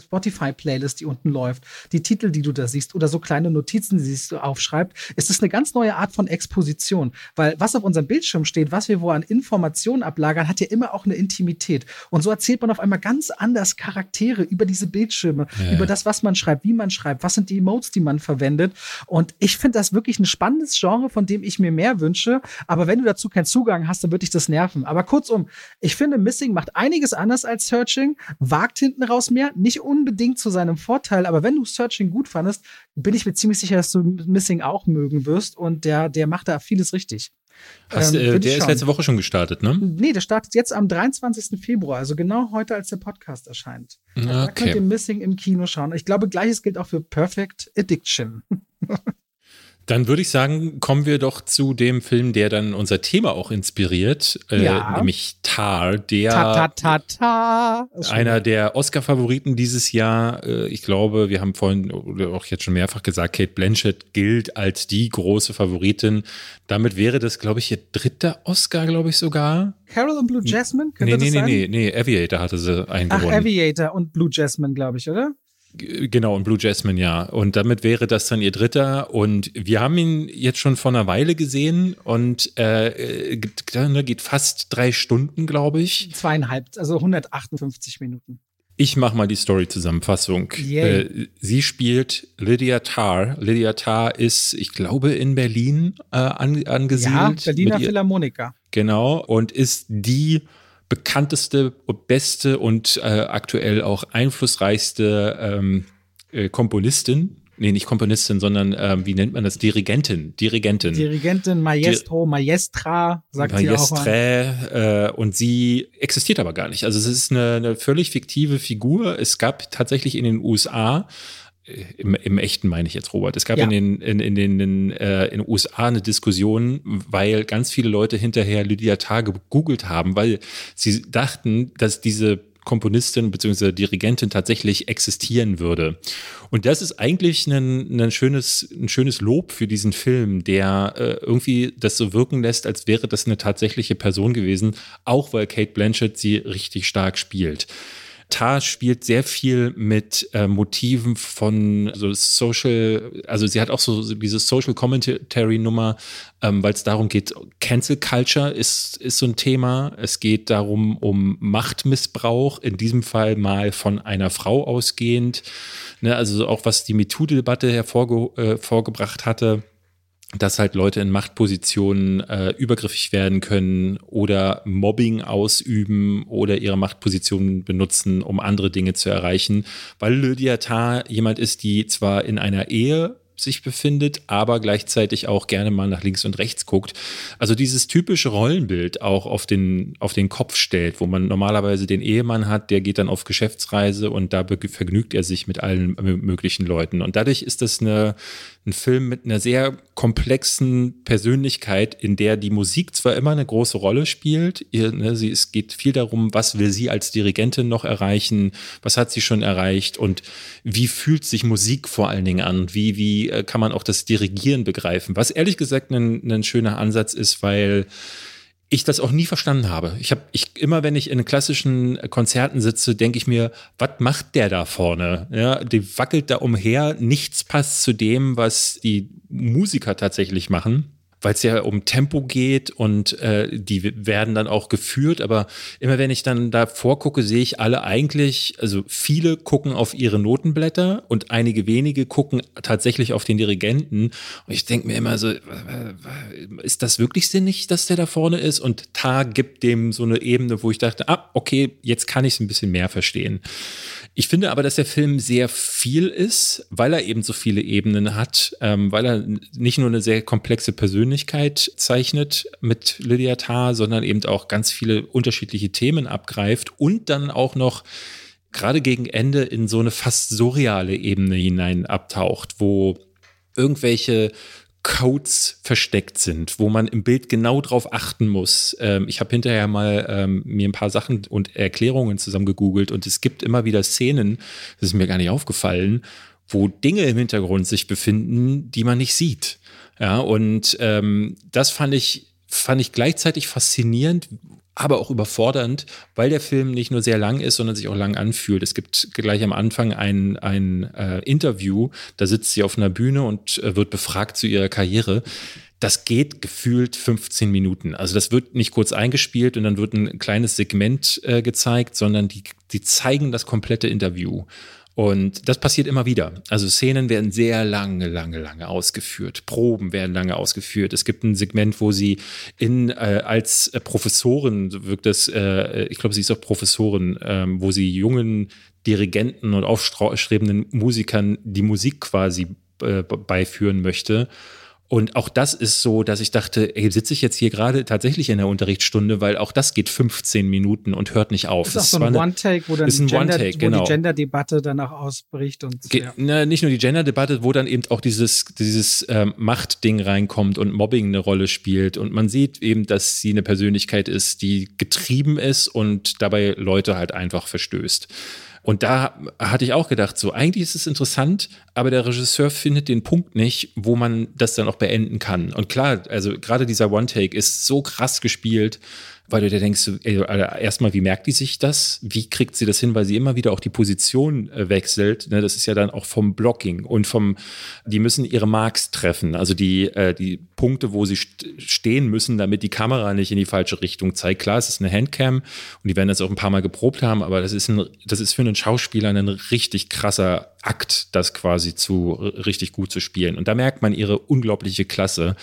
Spotify-Playlist, die unten läuft, die Titel, die du da siehst oder so kleine Notizen, die du aufschreibt, ist es eine ganz neue Art von Exposition, weil was auf unserem Bildschirm steht, was wir wo an Informationen ablagern, hat ja immer auch eine Intimität. Und so erzählt man auf einmal ganz anders Charaktere über diese Bildschirme, ja. über das, was man schreibt, wie man schreibt, was sind die Emotes, die man verwendet. Und ich finde das wirklich ein spannendes Genre, von dem ich mir mehr wünsche. Aber wenn du dazu keinen Zugang hast, dann würde ich das nerven. Aber kurzum, ich finde, Missing macht einiges anders als Searching, wagt hinten raus mehr, nicht unbedingt zu seinem Vorteil. Aber wenn du Searching gut fandest, bin ich mir ziemlich sicher, dass du Missing auch mögen wirst. Und der, der macht da vieles richtig. Hast, ähm, äh, der ist letzte Woche schon gestartet, ne? Nee, der startet jetzt am 23. Februar, also genau heute, als der Podcast erscheint. Okay. Da könnt ihr Missing im Kino schauen. Ich glaube, gleiches gilt auch für Perfect Addiction. Dann würde ich sagen, kommen wir doch zu dem Film, der dann unser Thema auch inspiriert, äh, ja. nämlich Tar, der ta, ta, ta, einer der Oscar-Favoriten dieses Jahr. Äh, ich glaube, wir haben vorhin oder auch jetzt schon mehrfach gesagt, Kate Blanchett gilt als die große Favoritin. Damit wäre das, glaube ich, ihr dritter Oscar, glaube ich sogar. Carol und Blue Jasmine? Könnte nee, nee, nee, nee, nee, Aviator hatte sie eingewonnen. Ach, Aviator und Blue Jasmine, glaube ich, oder? Genau, und Blue Jasmine, ja. Und damit wäre das dann ihr dritter. Und wir haben ihn jetzt schon vor einer Weile gesehen und äh, ne, geht fast drei Stunden, glaube ich. Zweieinhalb, also 158 Minuten. Ich mache mal die Story-Zusammenfassung. Äh, sie spielt Lydia Tarr. Lydia Tarr ist, ich glaube, in Berlin äh, an, angesiedelt. Ja, Berliner Philharmoniker. Genau, und ist die bekannteste und beste und äh, aktuell auch einflussreichste ähm, äh, Komponistin. Nee, nicht Komponistin, sondern ähm, wie nennt man das? Dirigentin. Dirigentin. Dirigentin, Maestro, Di Maestra, sagt Maestre, sie auch. Äh, und sie existiert aber gar nicht. Also es ist eine, eine völlig fiktive Figur. Es gab tatsächlich in den USA im, im echten meine ich jetzt, Robert. Es gab ja. in den, in, in den in, äh, in den USA eine Diskussion, weil ganz viele Leute hinterher Lydia Tarr gegoogelt haben, weil sie dachten, dass diese Komponistin bzw. Dirigentin tatsächlich existieren würde. Und das ist eigentlich ein, ein, schönes, ein schönes Lob für diesen Film, der äh, irgendwie das so wirken lässt, als wäre das eine tatsächliche Person gewesen, auch weil Kate Blanchett sie richtig stark spielt. Tar spielt sehr viel mit äh, Motiven von so Social, also sie hat auch so diese Social Commentary Nummer, ähm, weil es darum geht, Cancel Culture ist, ist so ein Thema. Es geht darum, um Machtmissbrauch, in diesem Fall mal von einer Frau ausgehend. Ne, also auch was die MeToo-Debatte hervorgebracht äh, hatte dass halt Leute in Machtpositionen äh, übergriffig werden können oder Mobbing ausüben oder ihre Machtpositionen benutzen, um andere Dinge zu erreichen, weil Lydia Tarr jemand ist, die zwar in einer Ehe sich befindet, aber gleichzeitig auch gerne mal nach links und rechts guckt. Also dieses typische Rollenbild auch auf den, auf den Kopf stellt, wo man normalerweise den Ehemann hat, der geht dann auf Geschäftsreise und da vergnügt er sich mit allen möglichen Leuten. Und dadurch ist das eine, ein Film mit einer sehr komplexen Persönlichkeit, in der die Musik zwar immer eine große Rolle spielt, ihr, ne, sie, es geht viel darum, was will sie als Dirigentin noch erreichen, was hat sie schon erreicht und wie fühlt sich Musik vor allen Dingen an, wie, wie äh, kann man auch das Dirigieren begreifen, was ehrlich gesagt ein, ein schöner Ansatz ist, weil ich das auch nie verstanden habe. Ich habe ich immer, wenn ich in klassischen Konzerten sitze, denke ich mir, was macht der da vorne? Ja, die wackelt da umher, nichts passt zu dem, was die Musiker tatsächlich machen weil es ja um Tempo geht und äh, die werden dann auch geführt. Aber immer wenn ich dann da vorgucke, sehe ich alle eigentlich, also viele gucken auf ihre Notenblätter und einige wenige gucken tatsächlich auf den Dirigenten. Und ich denke mir immer so, ist das wirklich sinnig, dass der da vorne ist? Und Ta gibt dem so eine Ebene, wo ich dachte, ah, okay, jetzt kann ich es ein bisschen mehr verstehen. Ich finde aber, dass der Film sehr viel ist, weil er eben so viele Ebenen hat, ähm, weil er nicht nur eine sehr komplexe Persönlichkeit zeichnet mit Lydia Tarr, sondern eben auch ganz viele unterschiedliche Themen abgreift und dann auch noch gerade gegen Ende in so eine fast surreale Ebene hinein abtaucht, wo irgendwelche Codes versteckt sind, wo man im Bild genau drauf achten muss. Ähm, ich habe hinterher mal ähm, mir ein paar Sachen und Erklärungen zusammen gegoogelt und es gibt immer wieder Szenen, das ist mir gar nicht aufgefallen, wo Dinge im Hintergrund sich befinden, die man nicht sieht. Ja, und ähm, das fand ich, fand ich gleichzeitig faszinierend, aber auch überfordernd, weil der Film nicht nur sehr lang ist, sondern sich auch lang anfühlt. Es gibt gleich am Anfang ein, ein äh, Interview, da sitzt sie auf einer Bühne und äh, wird befragt zu ihrer Karriere. Das geht gefühlt 15 Minuten. Also das wird nicht kurz eingespielt und dann wird ein kleines Segment äh, gezeigt, sondern die, die zeigen das komplette Interview. Und das passiert immer wieder. Also Szenen werden sehr lange, lange, lange ausgeführt. Proben werden lange ausgeführt. Es gibt ein Segment, wo sie in äh, als äh, Professorin wirkt das, äh, ich glaube, sie ist auch Professorin, ähm, wo sie jungen Dirigenten und aufstrebenden Musikern die Musik quasi äh, beiführen möchte. Und auch das ist so, dass ich dachte, ey, sitze ich jetzt hier gerade tatsächlich in der Unterrichtsstunde, weil auch das geht 15 Minuten und hört nicht auf. Das ist auch so ein One-Take, wo dann ist ein Gender, One-Take, wo genau. die Gender-Debatte dann auch ausbricht. Und, Ge ja. na, nicht nur die Gender-Debatte, wo dann eben auch dieses, dieses ähm, Machtding reinkommt und Mobbing eine Rolle spielt. Und man sieht eben, dass sie eine Persönlichkeit ist, die getrieben ist und dabei Leute halt einfach verstößt. Und da hatte ich auch gedacht, so eigentlich ist es interessant, aber der Regisseur findet den Punkt nicht, wo man das dann auch beenden kann. Und klar, also gerade dieser One-Take ist so krass gespielt, weil du dir denkst, erstmal, wie merkt die sich das? Wie kriegt sie das hin, weil sie immer wieder auch die Position äh, wechselt? Ne, das ist ja dann auch vom Blocking und vom, die müssen ihre Marks treffen, also die, äh, die Punkte, wo sie st stehen müssen, damit die Kamera nicht in die falsche Richtung zeigt. Klar, es ist eine Handcam und die werden das auch ein paar Mal geprobt haben, aber das ist, ein, das ist für einen Schauspieler ein richtig krasser Akt, das quasi zu richtig gut zu spielen. Und da merkt man ihre unglaubliche Klasse.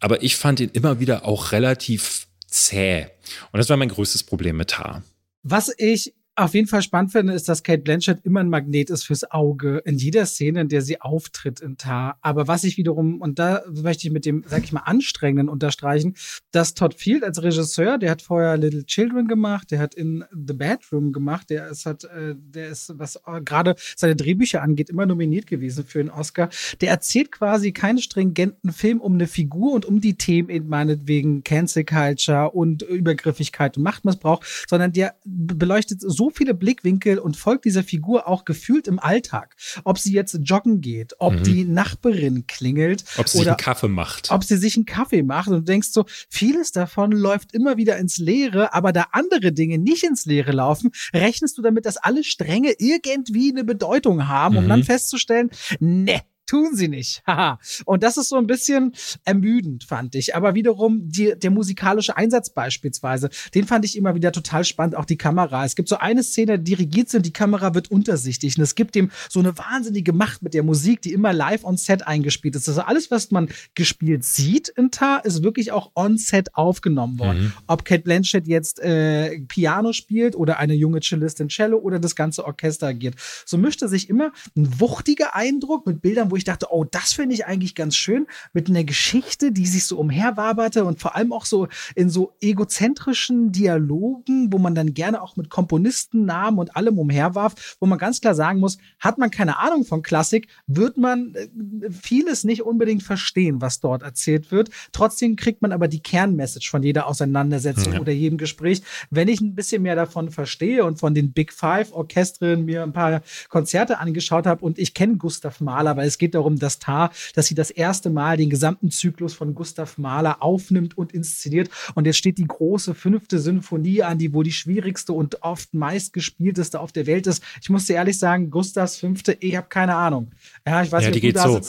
Aber ich fand ihn immer wieder auch relativ zäh. Und das war mein größtes Problem mit Haar. Was ich auf jeden Fall spannend finde, ist, dass Kate Blanchett immer ein Magnet ist fürs Auge in jeder Szene, in der sie auftritt in Tar. Aber was ich wiederum, und da möchte ich mit dem, sag ich mal, anstrengenden unterstreichen, dass Todd Field als Regisseur, der hat vorher Little Children gemacht, der hat in The Bedroom gemacht, der ist hat, äh, der ist, was gerade seine Drehbücher angeht, immer nominiert gewesen für einen Oscar. Der erzählt quasi keinen stringenten Film um eine Figur und um die Themen in meinetwegen Cancel Culture und Übergriffigkeit und Machtmissbrauch, sondern der beleuchtet so so viele Blickwinkel und folgt dieser Figur auch gefühlt im Alltag. Ob sie jetzt joggen geht, ob mhm. die Nachbarin klingelt. Ob sie oder sich einen Kaffee macht. Ob sie sich einen Kaffee macht und du denkst so, vieles davon läuft immer wieder ins Leere, aber da andere Dinge nicht ins Leere laufen, rechnest du damit, dass alle Stränge irgendwie eine Bedeutung haben, um mhm. dann festzustellen, ne, tun sie nicht. Haha. und das ist so ein bisschen ermüdend, fand ich. Aber wiederum die, der musikalische Einsatz beispielsweise, den fand ich immer wieder total spannend. Auch die Kamera. Es gibt so eine Szene, die dirigiert sind, die Kamera wird untersichtig. Und es gibt dem so eine wahnsinnige Macht mit der Musik, die immer live on set eingespielt ist. Also alles, was man gespielt sieht in Tar, ist wirklich auch on set aufgenommen worden. Mhm. Ob Kate Blanchett jetzt äh, Piano spielt oder eine junge Cellistin Cello oder das ganze Orchester agiert. So mischte sich immer ein wuchtiger Eindruck mit Bildern, wo ich dachte, oh, das finde ich eigentlich ganz schön, mit einer Geschichte, die sich so umherwaberte und vor allem auch so in so egozentrischen Dialogen, wo man dann gerne auch mit Komponistennamen und allem umherwarf, wo man ganz klar sagen muss, hat man keine Ahnung von Klassik, wird man äh, vieles nicht unbedingt verstehen, was dort erzählt wird. Trotzdem kriegt man aber die Kernmessage von jeder Auseinandersetzung ja. oder jedem Gespräch. Wenn ich ein bisschen mehr davon verstehe und von den Big Five Orchestren mir ein paar Konzerte angeschaut habe und ich kenne Gustav Mahler, weil es geht darum, dass Tar, dass sie das erste Mal den gesamten Zyklus von Gustav Mahler aufnimmt und inszeniert und jetzt steht die große fünfte Sinfonie an, die wohl die schwierigste und oft meistgespielteste auf der Welt ist. Ich muss dir ehrlich sagen, Gustavs fünfte, ich habe keine Ahnung. Ja, ich weiß ja, nicht, die geht so.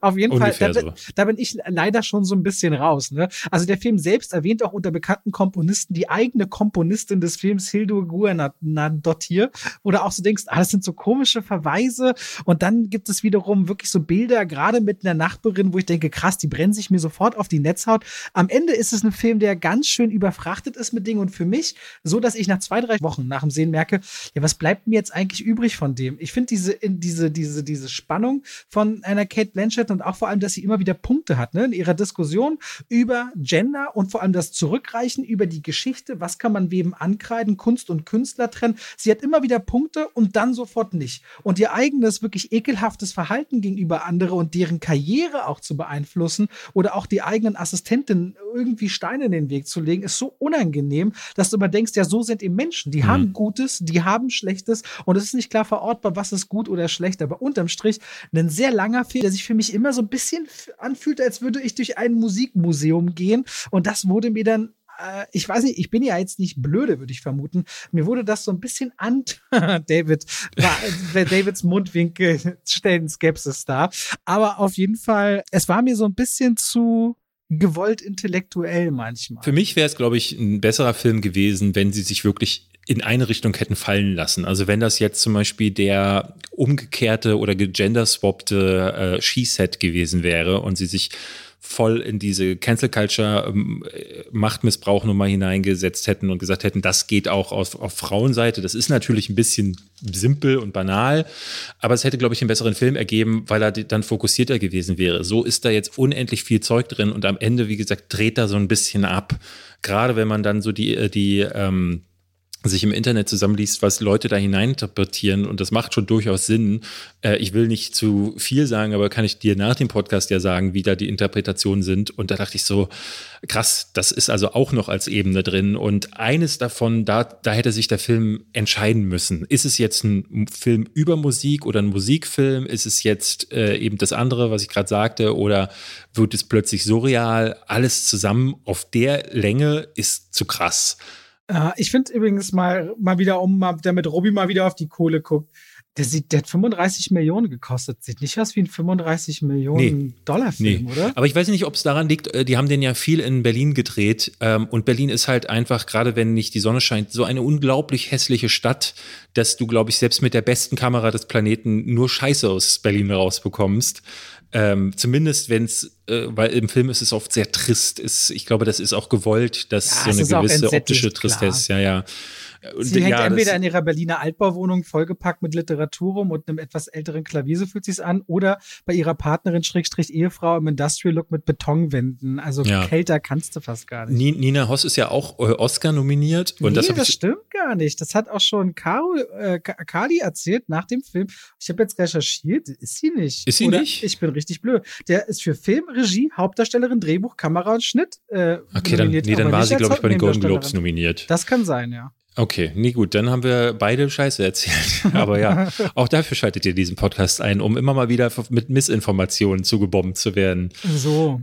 Auf jeden Fall, da, so. da, bin ich leider schon so ein bisschen raus. Ne? Also der Film selbst erwähnt auch unter bekannten Komponisten die eigene Komponistin des Films, Hildur Guðnadóttir, wo du auch so denkst, ah, das sind so komische Verweise. Und dann gibt es wiederum wirklich so Bilder, gerade mit einer Nachbarin, wo ich denke, krass, die brennen sich mir sofort auf die Netzhaut. Am Ende ist es ein Film, der ganz schön überfrachtet ist mit Dingen und für mich so, dass ich nach zwei, drei Wochen nach dem Sehen merke, ja, was bleibt mir jetzt eigentlich übrig von dem? Ich finde diese, diese, diese, diese Spannung von einer Kate Blanchett und auch vor allem, dass sie immer wieder Punkte hat, ne, in ihrer Diskussion über Gender und vor allem das Zurückreichen über die Geschichte. Was kann man wem ankreiden? Kunst und Künstler trennen. Sie hat immer wieder Punkte und dann sofort nicht. Und ihr eigenes, wirklich ekelhaftes Verhalten gegenüber andere und deren Karriere auch zu beeinflussen oder auch die eigenen Assistentinnen irgendwie Steine in den Weg zu legen, ist so unangenehm, dass du immer denkst, ja, so sind eben Menschen. Die mhm. haben Gutes, die haben Schlechtes und es ist nicht klar verortbar, was ist gut oder schlecht. Aber unterm Strich ein sehr langer Film, der sich für mich immer so ein bisschen anfühlt, als würde ich durch ein Musikmuseum gehen. Und das wurde mir dann äh, ich weiß nicht, ich bin ja jetzt nicht blöde, würde ich vermuten. Mir wurde das so ein bisschen an David, war, Davids Mundwinkel stellen Skepsis da. Aber auf jeden Fall, es war mir so ein bisschen zu gewollt intellektuell manchmal. Für mich wäre es, glaube ich, ein besserer Film gewesen, wenn sie sich wirklich in eine Richtung hätten fallen lassen. Also wenn das jetzt zum Beispiel der umgekehrte oder gegenderswappte äh, Skiset gewesen wäre und sie sich voll in diese Cancel Culture ähm, Machtmissbrauch nochmal hineingesetzt hätten und gesagt hätten, das geht auch auf, auf Frauenseite. Das ist natürlich ein bisschen simpel und banal, aber es hätte, glaube ich, einen besseren Film ergeben, weil er dann fokussierter gewesen wäre. So ist da jetzt unendlich viel Zeug drin und am Ende, wie gesagt, dreht er so ein bisschen ab. Gerade wenn man dann so die, äh, die ähm, sich im Internet zusammenliest, was Leute da hineininterpretieren und das macht schon durchaus Sinn. Äh, ich will nicht zu viel sagen, aber kann ich dir nach dem Podcast ja sagen, wie da die Interpretationen sind. Und da dachte ich so, krass, das ist also auch noch als Ebene drin. Und eines davon, da, da hätte sich der Film entscheiden müssen. Ist es jetzt ein Film über Musik oder ein Musikfilm? Ist es jetzt äh, eben das andere, was ich gerade sagte? Oder wird es plötzlich surreal? Alles zusammen auf der Länge ist zu krass. Uh, ich finde übrigens mal, mal wieder, um mal, damit Robbie mal wieder auf die Kohle guckt, der, sieht, der hat 35 Millionen gekostet. Sieht nicht aus wie ein 35 Millionen nee, Dollar Film, nee. oder? Aber ich weiß nicht, ob es daran liegt, äh, die haben den ja viel in Berlin gedreht. Ähm, und Berlin ist halt einfach, gerade wenn nicht die Sonne scheint, so eine unglaublich hässliche Stadt, dass du, glaube ich, selbst mit der besten Kamera des Planeten nur Scheiße aus Berlin rausbekommst. Ähm, zumindest wenn es, äh, weil im Film ist es oft sehr trist. Ist, ich glaube, das ist auch gewollt, dass ja, so eine gewisse optische Tristesse, ja, ja. Und sie hängt ja, entweder in ihrer Berliner Altbauwohnung vollgepackt mit Literatur rum und einem etwas älteren Klavier, so fühlt sich's an, oder bei ihrer Partnerin Schrägstrich Ehefrau im Industrial Look mit Betonwänden. Also ja. kälter kannst du fast gar nicht. Nina Hoss ist ja auch äh, Oscar nominiert. Und nee, das, das stimmt gar nicht. Das hat auch schon Karo, äh, Kali erzählt nach dem Film. Ich habe jetzt recherchiert, ist sie nicht. Ist sie oder nicht? Ich bin richtig blöd. Der ist für Film, Regie, Hauptdarstellerin, Drehbuch, Kamera und Schnitt äh, Okay, dann, nee, dann war sie, glaube ich, bei den Golden Globes nominiert. Das kann sein, ja. Okay, nee gut, dann haben wir beide Scheiße erzählt. Aber ja, auch dafür schaltet ihr diesen Podcast ein, um immer mal wieder mit Missinformationen zugebombt zu werden. So.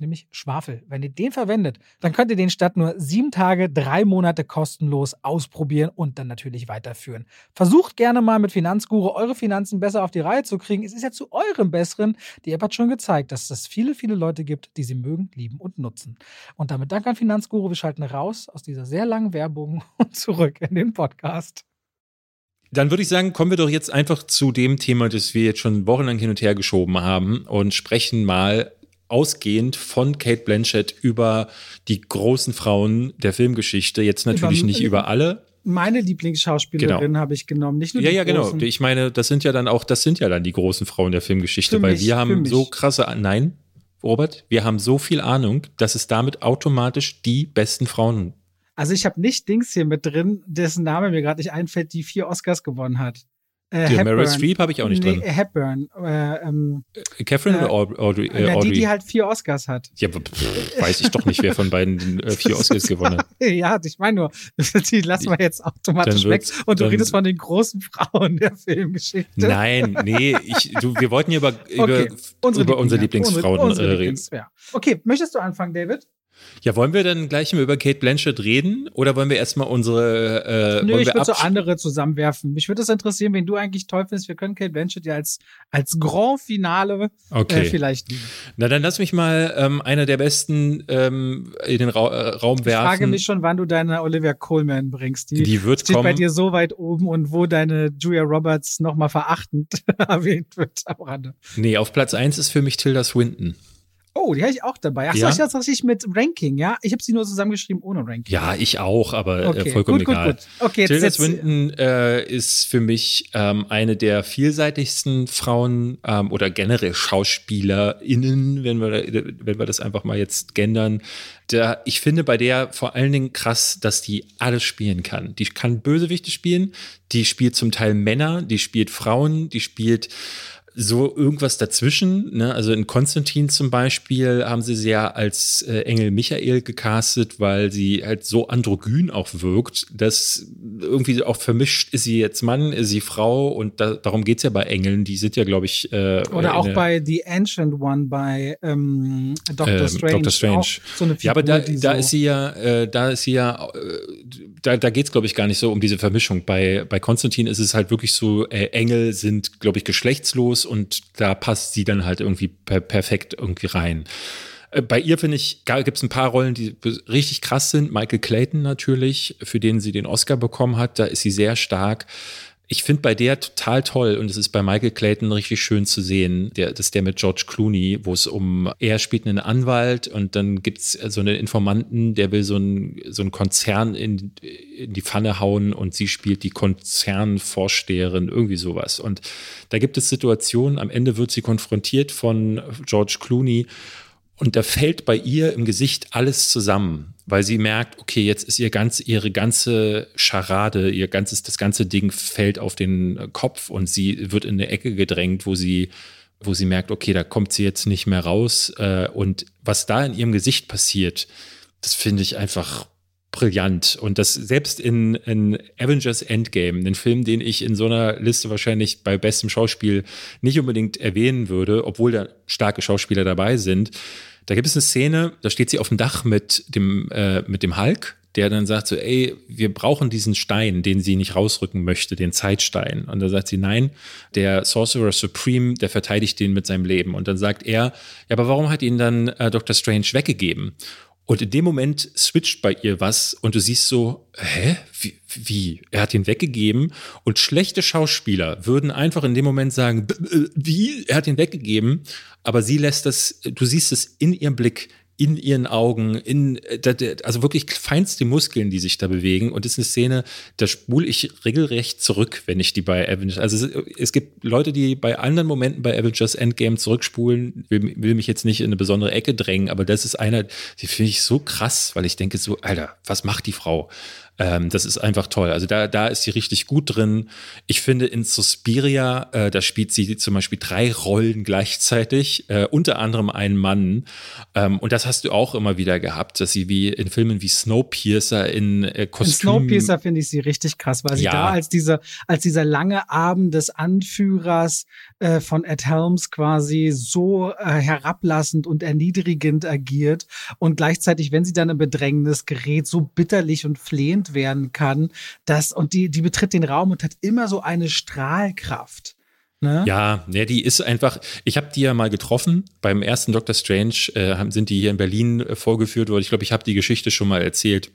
nämlich Schwafel. Wenn ihr den verwendet, dann könnt ihr den statt nur sieben Tage, drei Monate kostenlos ausprobieren und dann natürlich weiterführen. Versucht gerne mal mit Finanzguru eure Finanzen besser auf die Reihe zu kriegen. Es ist ja zu eurem Besseren. Die App hat schon gezeigt, dass es viele, viele Leute gibt, die sie mögen, lieben und nutzen. Und damit danke an Finanzguru. Wir schalten raus aus dieser sehr langen Werbung und zurück in den Podcast. Dann würde ich sagen, kommen wir doch jetzt einfach zu dem Thema, das wir jetzt schon wochenlang hin und her geschoben haben und sprechen mal ausgehend von Kate Blanchett über die großen Frauen der Filmgeschichte. Jetzt natürlich Über- nicht über alle. Meine Lieblingsschauspielerin habe ich genommen, nicht nur Ja, die ja, genau. großen. Ich meine, das sind ja dann auch, das sind ja dann die großen Frauen der Filmgeschichte, Für weil mich, wir haben so krasse, nein, Robert, wir haben so viel Ahnung, dass es damit automatisch die besten Frauen Also ich habe nicht Dings hier mit drin, dessen Name mir gerade nicht einfällt, die vier Oscars gewonnen hat. Äh, Die Meryl Streep habe ich auch nicht nee, drin. Hepburn. Äh, ähm, Catherine Äh, oder Aud- Audrey? Äh, na, die, Audrey? die halt vier Oscars hat. ja, pff, weiß ich doch nicht, wer von beiden äh, vier Oscars gewonnen hat. ja, ich meine nur, die lassen wir jetzt automatisch weg. Und du redest von den großen Frauen der Filmgeschichte. Nein, nee, ich, du, wir wollten hier über, über, Okay, über unsere Lieblinge. Lieblingsfrauen Unsere- unsere äh, reden. Lieblings- ja. Okay, möchtest du anfangen, David? Ja, wollen wir dann gleich mal über Kate Blanchett reden oder wollen wir erstmal unsere äh, Nö, ich würde so andere zusammenwerfen. Mich würde das interessieren, wen du eigentlich toll findest. Wir können Kate Blanchett ja als, als Grand Finale Okay. äh, vielleicht. Na, dann lass mich mal ähm, einer der besten ähm, in den Ra äh, Raum Ich werfen. frage mich schon, wann du deine Olivia Coleman bringst. Die, die wird steht bei kommen. dir so weit oben und wo deine Julia Roberts nochmal verachtend erwähnt wird am Rande. Nee, auf Platz 1 ist für mich Tilda Swinton. Oh, die habe ich auch dabei. Ach Ja? ich dachte richtig mit Ranking, ja? Ich habe sie nur zusammengeschrieben ohne Ranking. Ja, ich auch, aber okay. äh, vollkommen gut, gut, egal. gut. Okay, jetzt, Tilda jetzt Swinton äh, ist für mich ähm, eine der vielseitigsten Frauen ähm, oder generell SchauspielerInnen, wenn wir, wenn wir das einfach mal jetzt gendern. Da, ich finde bei der vor allen Dingen krass, dass die alles spielen kann. Die kann Bösewichte spielen, die spielt zum Teil Männer, die spielt Frauen, die spielt so irgendwas dazwischen. Ne? Also in Konstantin zum Beispiel haben sie sie ja als äh, Engel Michael gecastet, weil sie halt so androgyn auch wirkt, dass irgendwie auch vermischt, ist sie jetzt Mann, ist sie Frau und da, darum geht's ja bei Engeln. Die sind ja, glaube ich, äh, Oder auch bei The Ancient One bei ähm, Dr. Ähm, Strange. Dr. Strange. Auch so eine Figur, Ja, aber da, da so ist sie ja, äh, da ist sie ja, da, da geht's glaube ich, gar nicht so um diese Vermischung. Bei, bei Konstantin ist es halt wirklich so, äh, Engel sind, glaube ich, geschlechtslos und da passt sie dann halt irgendwie per perfekt irgendwie rein. Äh, Bei ihr finde ich, gibt es ein paar Rollen, die richtig krass sind. Michael Clayton natürlich, für den sie den Oscar bekommen hat, da ist sie sehr stark. Ich finde bei der total toll und es ist bei Michael Clayton richtig schön zu sehen. Der, das der mit George Clooney, wo es um, er spielt einen Anwalt und dann gibt es so einen Informanten, der will so einen, so einen Konzern in, in die Pfanne hauen und sie spielt die Konzernvorsteherin, irgendwie sowas. Und da gibt es Situationen, am Ende wird sie konfrontiert von George Clooney und da fällt bei ihr im Gesicht alles zusammen, weil sie merkt, okay, jetzt ist ihr ganz, ihre ganze Scharade, ihr ganzes, das ganze Ding fällt auf den Kopf und sie wird in eine Ecke gedrängt, wo sie, wo sie merkt, okay, da kommt sie jetzt nicht mehr raus. Äh, Und was da in ihrem Gesicht passiert, das finde ich einfach brillant. Und das selbst in, in Avengers Endgame, einen Film, den ich in so einer Liste wahrscheinlich bei bestem Schauspiel nicht unbedingt erwähnen würde, obwohl da starke Schauspieler dabei sind, Da gibt es eine Szene, da steht sie auf dem Dach mit dem, äh, mit dem Hulk, der dann sagt so, ey, wir brauchen diesen Stein, den sie nicht rausrücken möchte, den Zeitstein. Und da sagt sie, nein, der Sorcerer Supreme, der verteidigt den mit seinem Leben. Und dann sagt er, ja, aber warum hat ihn dann äh, Dr. Strange weggegeben? Und in dem Moment switcht bei ihr was und du siehst so, hä? Wie? wie? Er hat ihn weggegeben und schlechte Schauspieler würden einfach in dem Moment sagen, wie? Er hat ihn weggegeben, aber sie lässt das, du siehst es in ihrem Blick, in ihren Augen, in, äh, also wirklich feinste Muskeln, die sich da bewegen. Und das ist eine Szene, da spule ich regelrecht zurück, wenn ich die bei Avengers, also es, es gibt Leute, die bei anderen Momenten bei Avengers Endgame zurückspulen, will, will mich jetzt nicht in eine besondere Ecke drängen, aber das ist einer, die finde ich so krass, weil ich denke so, Alter, was macht die Frau? Ähm, das ist einfach toll. Also da, da ist sie richtig gut drin. Ich finde in Suspiria, äh, da spielt sie zum Beispiel drei Rollen gleichzeitig, äh, unter anderem einen Mann. Ähm, und das hast du auch immer wieder gehabt, dass sie wie in Filmen wie Snowpiercer in äh, Kostüm. In Snowpiercer finde ich sie richtig krass, weil sie ja. da als dieser, als dieser lange Arm des Anführers äh, von Ed Helms quasi so äh, herablassend und erniedrigend agiert und gleichzeitig, wenn sie dann im Bedrängnis gerät, so bitterlich und flehend werden kann. Das, und die, die betritt den Raum und hat immer so eine Strahlkraft. Ne? Ja, ja, die ist einfach. Ich habe die ja mal getroffen. Beim ersten Doctor Strange äh, sind die hier in Berlin äh, vorgeführt worden. Ich glaube, ich habe die Geschichte schon mal erzählt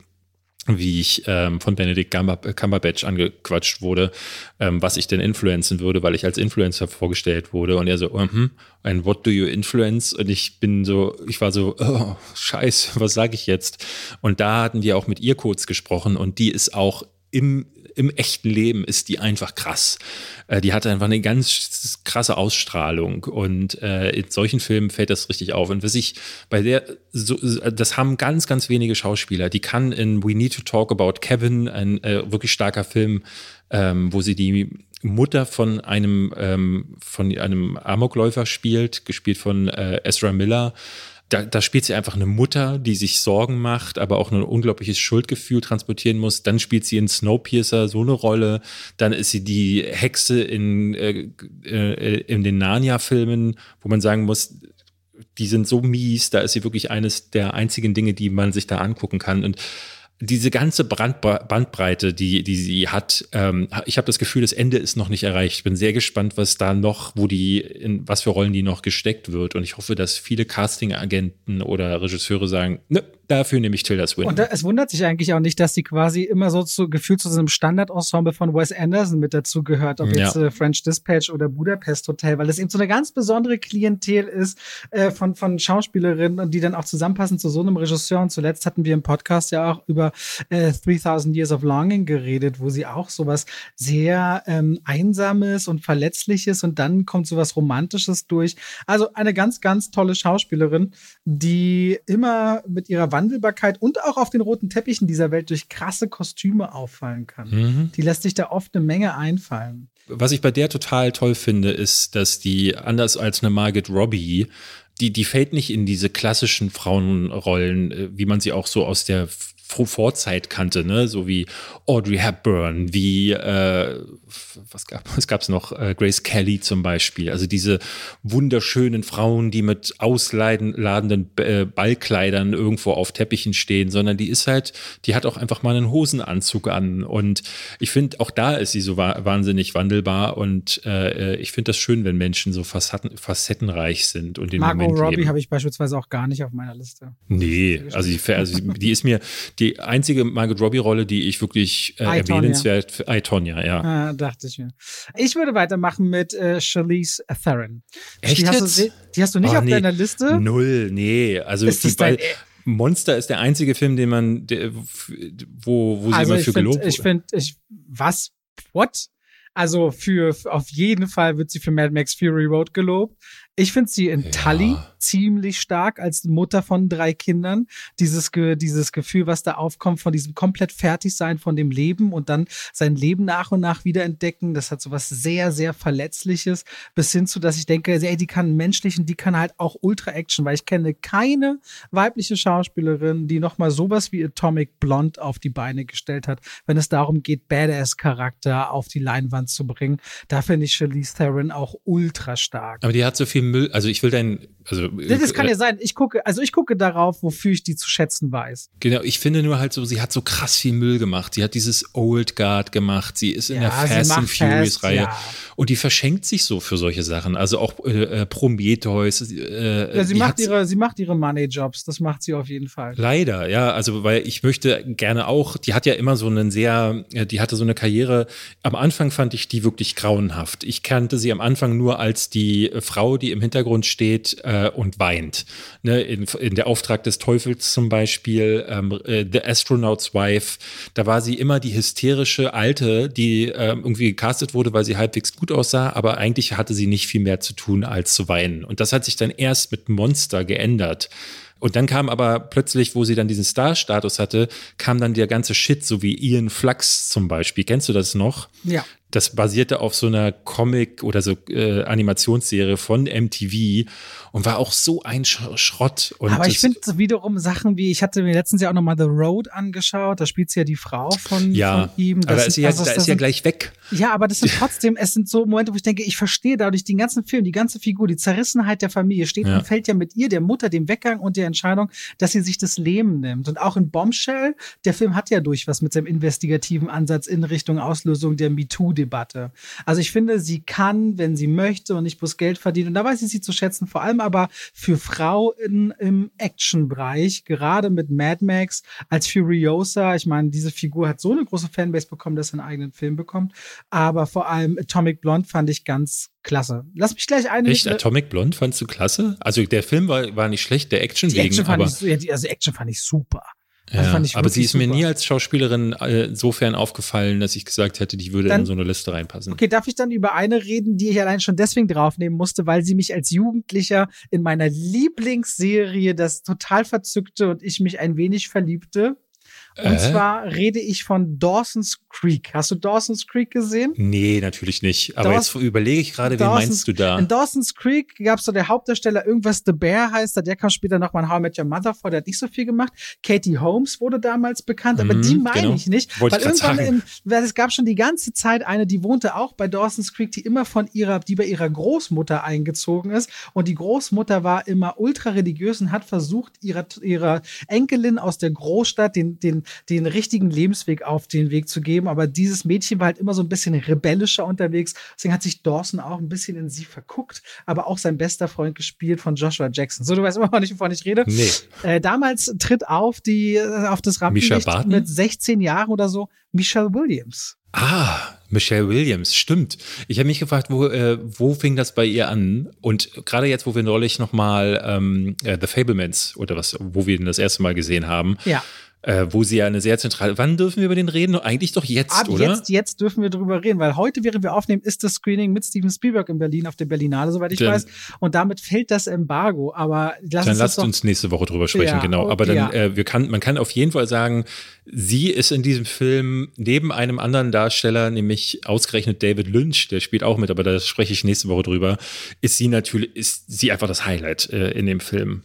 wie ich ähm, von Benedict Cumberbatch angequatscht wurde, ähm, was ich denn influenzen würde, weil ich als Influencer vorgestellt wurde und er so, mhm, uh and what do you influence? Und ich bin so, ich war so, oh, scheiß, was sage ich jetzt? Und da hatten wir auch mit ihr kurz gesprochen und die ist auch im im echten Leben ist die einfach krass. Äh, die hat einfach eine ganz krasse Ausstrahlung und äh, in solchen Filmen fällt das richtig auf. Und was ich bei der, so, das haben ganz, ganz wenige Schauspieler. Die kann in We Need to Talk About Kevin, ein äh, wirklich starker Film, ähm, wo sie die Mutter von einem, ähm, von einem Amokläufer spielt, gespielt von äh, Ezra Miller da, da spielt sie einfach eine Mutter, die sich Sorgen macht, aber auch ein unglaubliches Schuldgefühl transportieren muss. Dann spielt sie in Snowpiercer so eine Rolle. Dann ist sie die Hexe in, äh, äh, in den Narnia-Filmen, wo man sagen muss, die sind so mies, da ist sie wirklich eines der einzigen Dinge, die man sich da angucken kann. Und diese ganze Bandbreite, die, die sie hat, ähm, ich habe das Gefühl, das Ende ist noch nicht erreicht. Ich bin sehr gespannt, was da noch, wo die, in was für Rollen die noch gesteckt wird. Und ich hoffe, dass viele Casting-Agenten oder Regisseure sagen, ne, Dafür nehme ich Tilda Swinton. Und da, es wundert sich eigentlich auch nicht, dass sie quasi immer so zu, gefühlt zu so einem Standardensemble von Wes Anderson mit dazu gehört, ob jetzt äh, French Dispatch oder Budapest Hotel, weil es eben so eine ganz besondere Klientel ist äh, von, von Schauspielerinnen und die dann auch zusammenpassen zu so einem Regisseur. Und zuletzt hatten wir im Podcast ja auch über äh, 3000 Years of Longing geredet, wo sie auch sowas sehr ähm, Einsames und Verletzliches und dann kommt sowas Romantisches durch. Also eine ganz, ganz tolle Schauspielerin, die immer mit ihrer Wandelbarkeit und auch auf den roten Teppichen dieser Welt durch krasse Kostüme auffallen kann. Mhm. Die lässt sich da oft eine Menge einfallen. Was ich bei der total toll finde, ist, dass die anders als eine Margaret Robbie die, die fällt nicht in diese klassischen Frauenrollen, äh, wie man sie auch so aus der Vorzeit kannte, ne? so wie Audrey Hepburn, wie äh, was gab es gab's noch? Äh, Grace Kelly zum Beispiel, also diese wunderschönen Frauen, die mit ausladenden äh, Ballkleidern irgendwo auf Teppichen stehen, sondern die ist halt, die hat auch einfach mal einen Hosenanzug an. Und ich finde auch da ist sie so wa wahnsinnig wandelbar. Und äh, ich finde das schön, wenn Menschen so facetten, facettenreich sind und den Margot Moment Robbie habe ich beispielsweise auch gar nicht auf meiner Liste. Nee, also die, also die ist mir die einzige Margot Robbie-Rolle, die ich wirklich äh, erwähnenswert, I, Tonya, ja. Ah, dachte ich mir. Ich würde weitermachen mit äh, Charlize Theron. Echt die, hast du, die hast du nicht oh, auf nee. deiner Liste? Null, nee. Also ist die, dein, Monster ist der einzige Film, den man, der, wo, wo sie also immer für find, gelobt Ich finde, ich, was? What? Also für, auf jeden Fall wird sie für Mad Max Fury Road gelobt. Ich finde sie in ja. Tully ziemlich stark als Mutter von drei Kindern. Dieses, dieses Gefühl, was da aufkommt von diesem komplett Fertigsein von dem Leben und dann sein Leben nach und nach wiederentdecken, das hat so was sehr, sehr Verletzliches, bis hin zu, dass ich denke, ey, die kann menschlichen, die kann halt auch Ultra-Action, weil ich kenne keine weibliche Schauspielerin, die nochmal sowas wie Atomic Blonde auf die Beine gestellt hat, wenn es darum geht, Badass-Charakter auf die Leinwand zu bringen. Da finde ich Charlize Theron auch ultra stark. Aber die hat so viel Müll, also ich will dein Also, das kann äh, ja sein. Ich gucke, also ich gucke darauf, wofür ich die zu schätzen weiß. Genau, ich finde nur halt so, sie hat so krass viel Müll gemacht. Sie hat dieses Old Guard gemacht. Sie ist in ja, der Fast and Furious Reihe. Ja. Und die verschenkt sich so für solche Sachen. Also auch äh, äh Prometheus. Äh, ja, sie macht ihre, sie macht ihre Money Jobs. Das macht sie auf jeden Fall. Leider, ja. Also, weil ich möchte gerne auch, die hat ja immer so einen sehr, die hatte so eine Karriere. Am Anfang fand ich die wirklich grauenhaft. Ich kannte sie am Anfang nur als die Frau, die im Hintergrund steht äh, und weint. Ne, in, in der Auftrag des Teufels zum Beispiel, ähm, äh, The Astronaut's Wife, da war sie immer die hysterische Alte, die äh, irgendwie gecastet wurde, weil sie halbwegs gut aussah, aber eigentlich hatte sie nicht viel mehr zu tun, als zu weinen. Und das hat sich dann erst mit Monster geändert. Und dann kam aber plötzlich, wo sie dann diesen Star-Status hatte, kam dann der ganze Shit, so wie Ian Flux zum Beispiel. Kennst du das noch? Ja das basierte auf so einer Comic- oder so äh, Animationsserie von MTV und war auch so ein Sch Schrott. Und Aber ich finde wiederum Sachen wie, ich hatte mir letztens ja auch nochmal The Road angeschaut, da spielt sie ja die Frau von, ja, von ihm. Das aber ist, ja, also, da ist sind, ja gleich weg. Ja, aber das sind trotzdem, es sind so Momente, wo ich denke, ich verstehe dadurch den ganzen Film, die ganze Figur, die Zerrissenheit der Familie steht ja. und fällt ja mit ihr, der Mutter, dem Weggang und der Entscheidung, dass sie sich das Leben nimmt. Und auch in Bombshell, der Film hat ja durch was mit seinem investigativen Ansatz in Richtung Auslösung der MeToo Debatte. Also ich finde, sie kann, wenn sie möchte und nicht bloß Geld verdienen. Und da weiß ich sie zu schätzen, vor allem aber für Frauen im Action-Bereich, gerade mit Mad Max als Furiosa. Ich meine, diese Figur hat so eine große Fanbase bekommen, dass er einen eigenen Film bekommt. Aber vor allem Atomic Blonde fand ich ganz klasse. Lass mich gleich eine. Echt? Atomic Blonde fandst du klasse? Also der Film war, war nicht schlecht, der Action die wegen, Action aber. Ich, also Action fand ich super. Ja, aber sie ist super. mir nie als Schauspielerin äh, insofern aufgefallen, dass ich gesagt hätte, die würde dann, in so eine Liste reinpassen. Okay, darf ich dann über eine reden, die ich allein schon deswegen draufnehmen musste, weil sie mich als Jugendlicher in meiner Lieblingsserie das total verzückte und ich mich ein wenig verliebte? Und äh? zwar rede ich von Dawson's Creek. Hast du Dawson's Creek gesehen? Nee, natürlich nicht. Aber Dawson, jetzt überlege ich gerade, wen meinst du da? In Dawson's Creek gab es so der Hauptdarsteller, irgendwas The Bear heißt er, der kam später nochmal in How I Met Your Mother vor, der hat nicht so viel gemacht. Katie Holmes wurde damals bekannt, aber mhm, die meine genau. ich nicht. Wollte weil ich irgendwann sagen. in, weil es gab schon die ganze Zeit eine, die wohnte auch bei Dawson's Creek, die immer von ihrer, die bei ihrer Großmutter eingezogen ist. Und die Großmutter war immer ultra religiös und hat versucht, ihrer, ihrer Enkelin aus der Großstadt den, den den richtigen Lebensweg auf den Weg zu geben. Aber dieses Mädchen war halt immer so ein bisschen rebellischer unterwegs. Deswegen hat sich Dawson auch ein bisschen in sie verguckt, aber auch sein bester Freund gespielt von Joshua Jackson. So, du weißt immer noch nicht, wovon ich rede. Nee. Äh, damals tritt auf die, äh, auf das Rampenlicht mit 16 Jahren oder so Michelle Williams. Ah, Michelle Williams, stimmt. Ich habe mich gefragt, wo, äh, wo fing das bei ihr an? Und gerade jetzt, wo wir neulich nochmal ähm, äh, The Fablemans oder was, wo wir ihn das erste Mal gesehen haben, ja äh, wo sie ja eine sehr zentrale. Wann dürfen wir über den reden? Eigentlich doch jetzt, Ab oder? Jetzt, jetzt dürfen wir drüber reden, weil heute, während wir aufnehmen, ist das Screening mit Steven Spielberg in Berlin auf der Berlinale, soweit ich dann, weiß. Und damit fällt das Embargo. Aber lass dann uns lasst uns nächste Woche drüber sprechen, ja, genau. Aber dann, ja. äh, wir kann, man kann auf jeden Fall sagen, sie ist in diesem Film neben einem anderen Darsteller, nämlich ausgerechnet David Lynch, der spielt auch mit, aber da spreche ich nächste Woche drüber, ist sie natürlich, ist sie einfach das Highlight äh, in dem Film.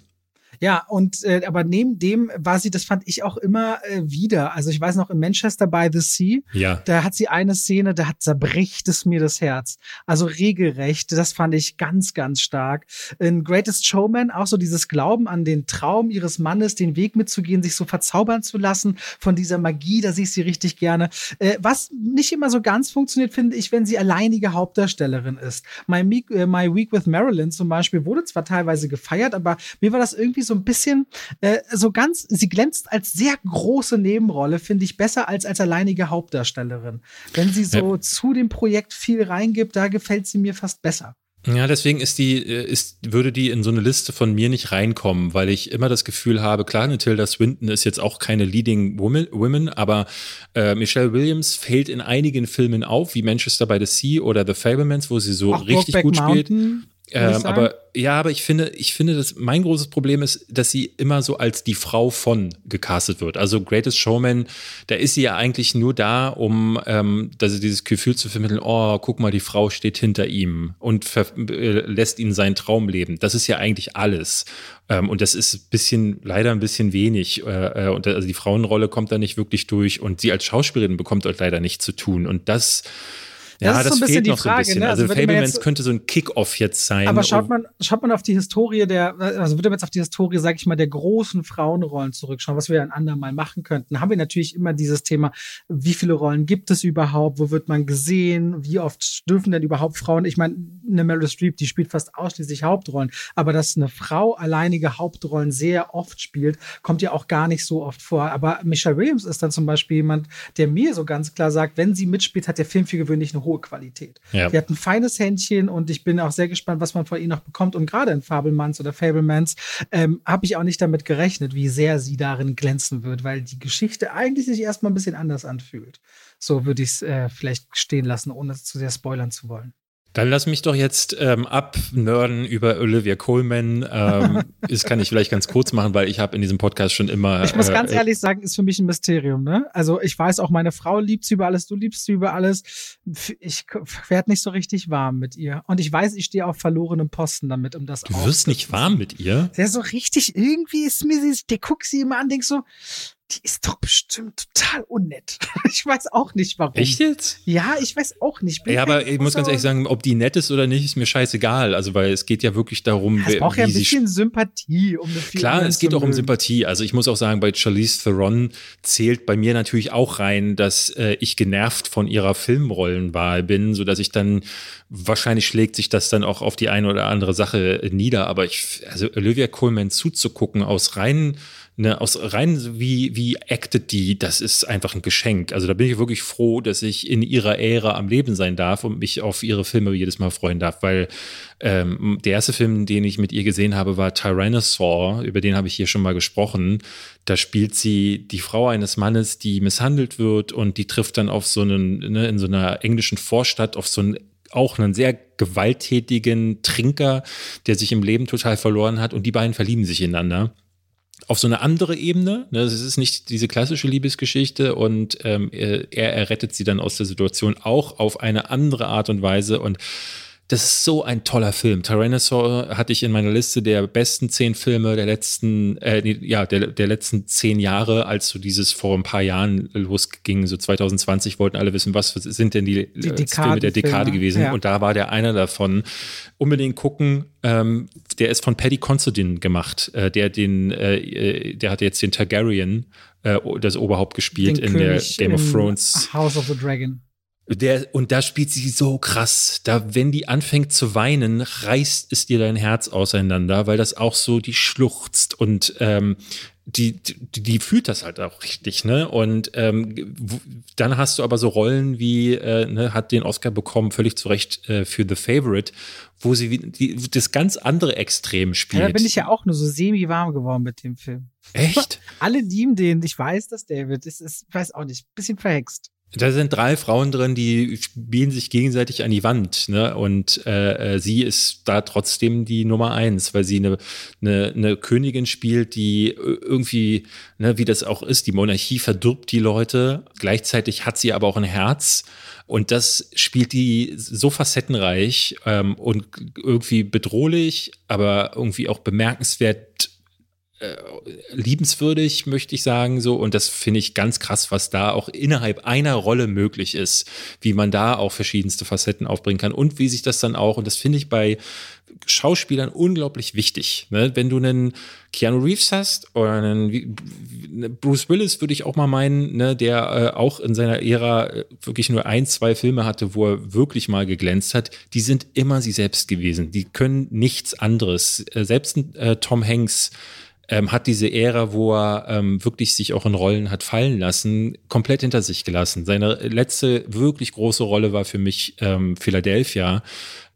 Ja, und äh, aber neben dem war sie, das fand ich auch immer äh, wieder. Also ich weiß noch in Manchester by the Sea, ja. da hat sie eine Szene, da hat zerbricht es mir das Herz. Also regelrecht, das fand ich ganz, ganz stark. In Greatest Showman auch so dieses Glauben an den Traum ihres Mannes, den Weg mitzugehen, sich so verzaubern zu lassen von dieser Magie, da sehe ich sie richtig gerne. Äh, was nicht immer so ganz funktioniert, finde ich, wenn sie alleinige Hauptdarstellerin ist. My, äh, My Week with Marilyn zum Beispiel wurde zwar teilweise gefeiert, aber mir war das irgendwie so so ein bisschen, äh, so ganz, sie glänzt als sehr große Nebenrolle, finde ich besser als als alleinige Hauptdarstellerin. Wenn sie so ja. zu dem Projekt viel reingibt, da gefällt sie mir fast besser. Ja, deswegen ist die, äh, ist, würde die in so eine Liste von mir nicht reinkommen, weil ich immer das Gefühl habe, klar, eine Tilda Swinton ist jetzt auch keine Leading Woman, woman aber äh, Michelle Williams fällt in einigen Filmen auf, wie Manchester by the Sea oder The Fablemans, wo sie so auch richtig Brokeback gut Mountain. spielt. Ähm, aber ja, aber ich finde, ich finde, dass mein großes Problem ist, dass sie immer so als die Frau von gecastet wird. Also Greatest Showman, da ist sie ja eigentlich nur da, um ähm, dass dieses Gefühl zu vermitteln, oh, guck mal, die Frau steht hinter ihm und äh, lässt ihn seinen Traum leben. Das ist ja eigentlich alles. Ähm, und das ist ein bisschen, leider ein bisschen wenig. Äh, äh und also die Frauenrolle kommt da nicht wirklich durch und sie als Schauspielerin bekommt dort leider nichts zu tun. Und das Ja, das, das ist so ein bisschen die Frage. So bisschen. Ne? Also, also Fablemans könnte so ein Kick-Off jetzt sein. Aber schaut man, schaut man auf die Historie der, also würde man jetzt auf die Historie, sag ich mal, der großen Frauenrollen zurückschauen, was wir ja ein andermal machen könnten, haben wir natürlich immer dieses Thema, wie viele Rollen gibt es überhaupt, wo wird man gesehen, wie oft dürfen denn überhaupt Frauen, ich meine, eine Meryl Streep, die spielt fast ausschließlich Hauptrollen, aber dass eine Frau alleinige Hauptrollen sehr oft spielt, kommt ja auch gar nicht so oft vor. Aber Michelle Williams ist dann zum Beispiel jemand, der mir so ganz klar sagt, wenn sie mitspielt, hat der Film für gewöhnlich eine hohe Qualität. Ja. Die hat ein feines Händchen und ich bin auch sehr gespannt, was man von ihr noch bekommt. Und gerade in Fabelmanns oder Fablemans ähm, habe ich auch nicht damit gerechnet, wie sehr sie darin glänzen wird, weil die Geschichte eigentlich sich erstmal ein bisschen anders anfühlt. So würde ich es äh, vielleicht stehen lassen, ohne zu sehr spoilern zu wollen. Dann lass mich doch jetzt ähm, abnörden über Olivia Coleman. Ähm, das kann ich vielleicht ganz kurz machen, weil ich habe in diesem Podcast schon immer. Ich muss äh, ganz ehrlich sagen, ist für mich ein Mysterium. Ne? Also ich weiß auch, meine Frau liebt sie über alles, du liebst sie über alles. Ich werde nicht so richtig warm mit ihr. Und ich weiß, ich stehe auf verlorenem Posten damit, um das. Du wirst nicht warm mit ihr? Ja, so richtig. Irgendwie ist mir sie, der guckt sie immer an, denk so, die ist doch bestimmt total unnett. Ich weiß auch nicht warum. Echt jetzt? Ja, ich weiß auch nicht. ja, aber ich muss ganz ehrlich sagen, ob die nett ist oder nicht, ist mir scheißegal. Also, weil es geht ja wirklich darum, ja, es braucht ja ein bisschen Sympathie. Um eine Klar, es geht auch um Sympathie. Also, ich muss auch sagen, bei Charlize Theron zählt bei mir natürlich auch rein, dass äh, ich genervt von ihrer Filmrollenwahl bin, sodass ich dann wahrscheinlich schlägt sich das dann auch auf die eine oder andere Sache nieder. Aber ich, also Olivia Coleman zuzugucken aus reinen ne, aus rein wie, wie acted die, das ist einfach ein Geschenk. Also da bin ich wirklich froh, dass ich in ihrer Ära am Leben sein darf und mich auf ihre Filme jedes Mal freuen darf, weil ähm, der erste Film, den ich mit ihr gesehen habe, war Tyrannosaur, über den habe ich hier schon mal gesprochen. Da spielt sie die Frau eines Mannes, die misshandelt wird und die trifft dann auf so einen, ne, in so einer englischen Vorstadt auf so einen auch einen sehr gewalttätigen Trinker, der sich im Leben total verloren hat und die beiden verlieben sich ineinander auf so eine andere Ebene. Ne? Es ist nicht diese klassische Liebesgeschichte und ähm, er, er errettet sie dann aus der Situation auch auf eine andere Art und Weise und das ist so ein toller Film. Tyrannosaur hatte ich in meiner Liste der besten zehn Filme der letzten, äh, ja, der, der letzten zehn Jahre, als so dieses vor ein paar Jahren losging, so 2020 wollten alle wissen, was sind denn die, die äh, Filme der Dekade gewesen. Ja. Und da war der einer davon. Unbedingt gucken. Ähm, der ist von Paddy Considine gemacht. Äh, der den, äh, äh, der hat jetzt den Targaryen, äh, das Oberhaupt gespielt den in König der Game of Thrones. House of the Dragon. Der, und da spielt sie so krass. Da, wenn die anfängt zu weinen, reißt es dir dein Herz auseinander, weil das auch so, die schluchzt und ähm, die, die, die fühlt das halt auch richtig, ne? Und ähm, dann hast du aber so Rollen wie, äh, ne, hat den Oscar bekommen, völlig zu Recht äh, für The Favorite, wo sie die, das ganz andere Extrem spielt. Ja, da bin ich ja auch nur so semi-warm geworden mit dem Film. Echt? Alle lieben den. Ich weiß das, David. Es ist, weiß auch nicht, bisschen verhext. Da sind drei Frauen drin, die spielen sich gegenseitig an die Wand, ne? Und äh, äh, sie ist da trotzdem die Nummer eins, weil sie eine, eine, eine Königin spielt, die irgendwie, ne, wie das auch ist, die Monarchie verdirbt die Leute. Gleichzeitig hat sie aber auch ein Herz. Und das spielt die so facettenreich ähm, und irgendwie bedrohlich, aber irgendwie auch bemerkenswert äh, liebenswürdig, möchte ich sagen, so. Und das finde ich ganz krass, was da auch innerhalb einer Rolle möglich ist, wie man da auch verschiedenste Facetten aufbringen kann und wie sich das dann auch, und das finde ich bei Schauspielern unglaublich wichtig. Ne? Wenn du einen Keanu Reeves hast oder einen ne, Bruce Willis, würde ich auch mal meinen, ne, der äh, auch in seiner Ära äh, wirklich nur ein, zwei Filme hatte, wo er wirklich mal geglänzt hat, die sind immer sie selbst gewesen. Die können nichts anderes. Äh, selbst äh, Tom Hanks ähm, hat diese Ära, wo er ähm, wirklich sich auch in Rollen hat fallen lassen, komplett hinter sich gelassen. Seine letzte wirklich große Rolle war für mich ähm, Philadelphia,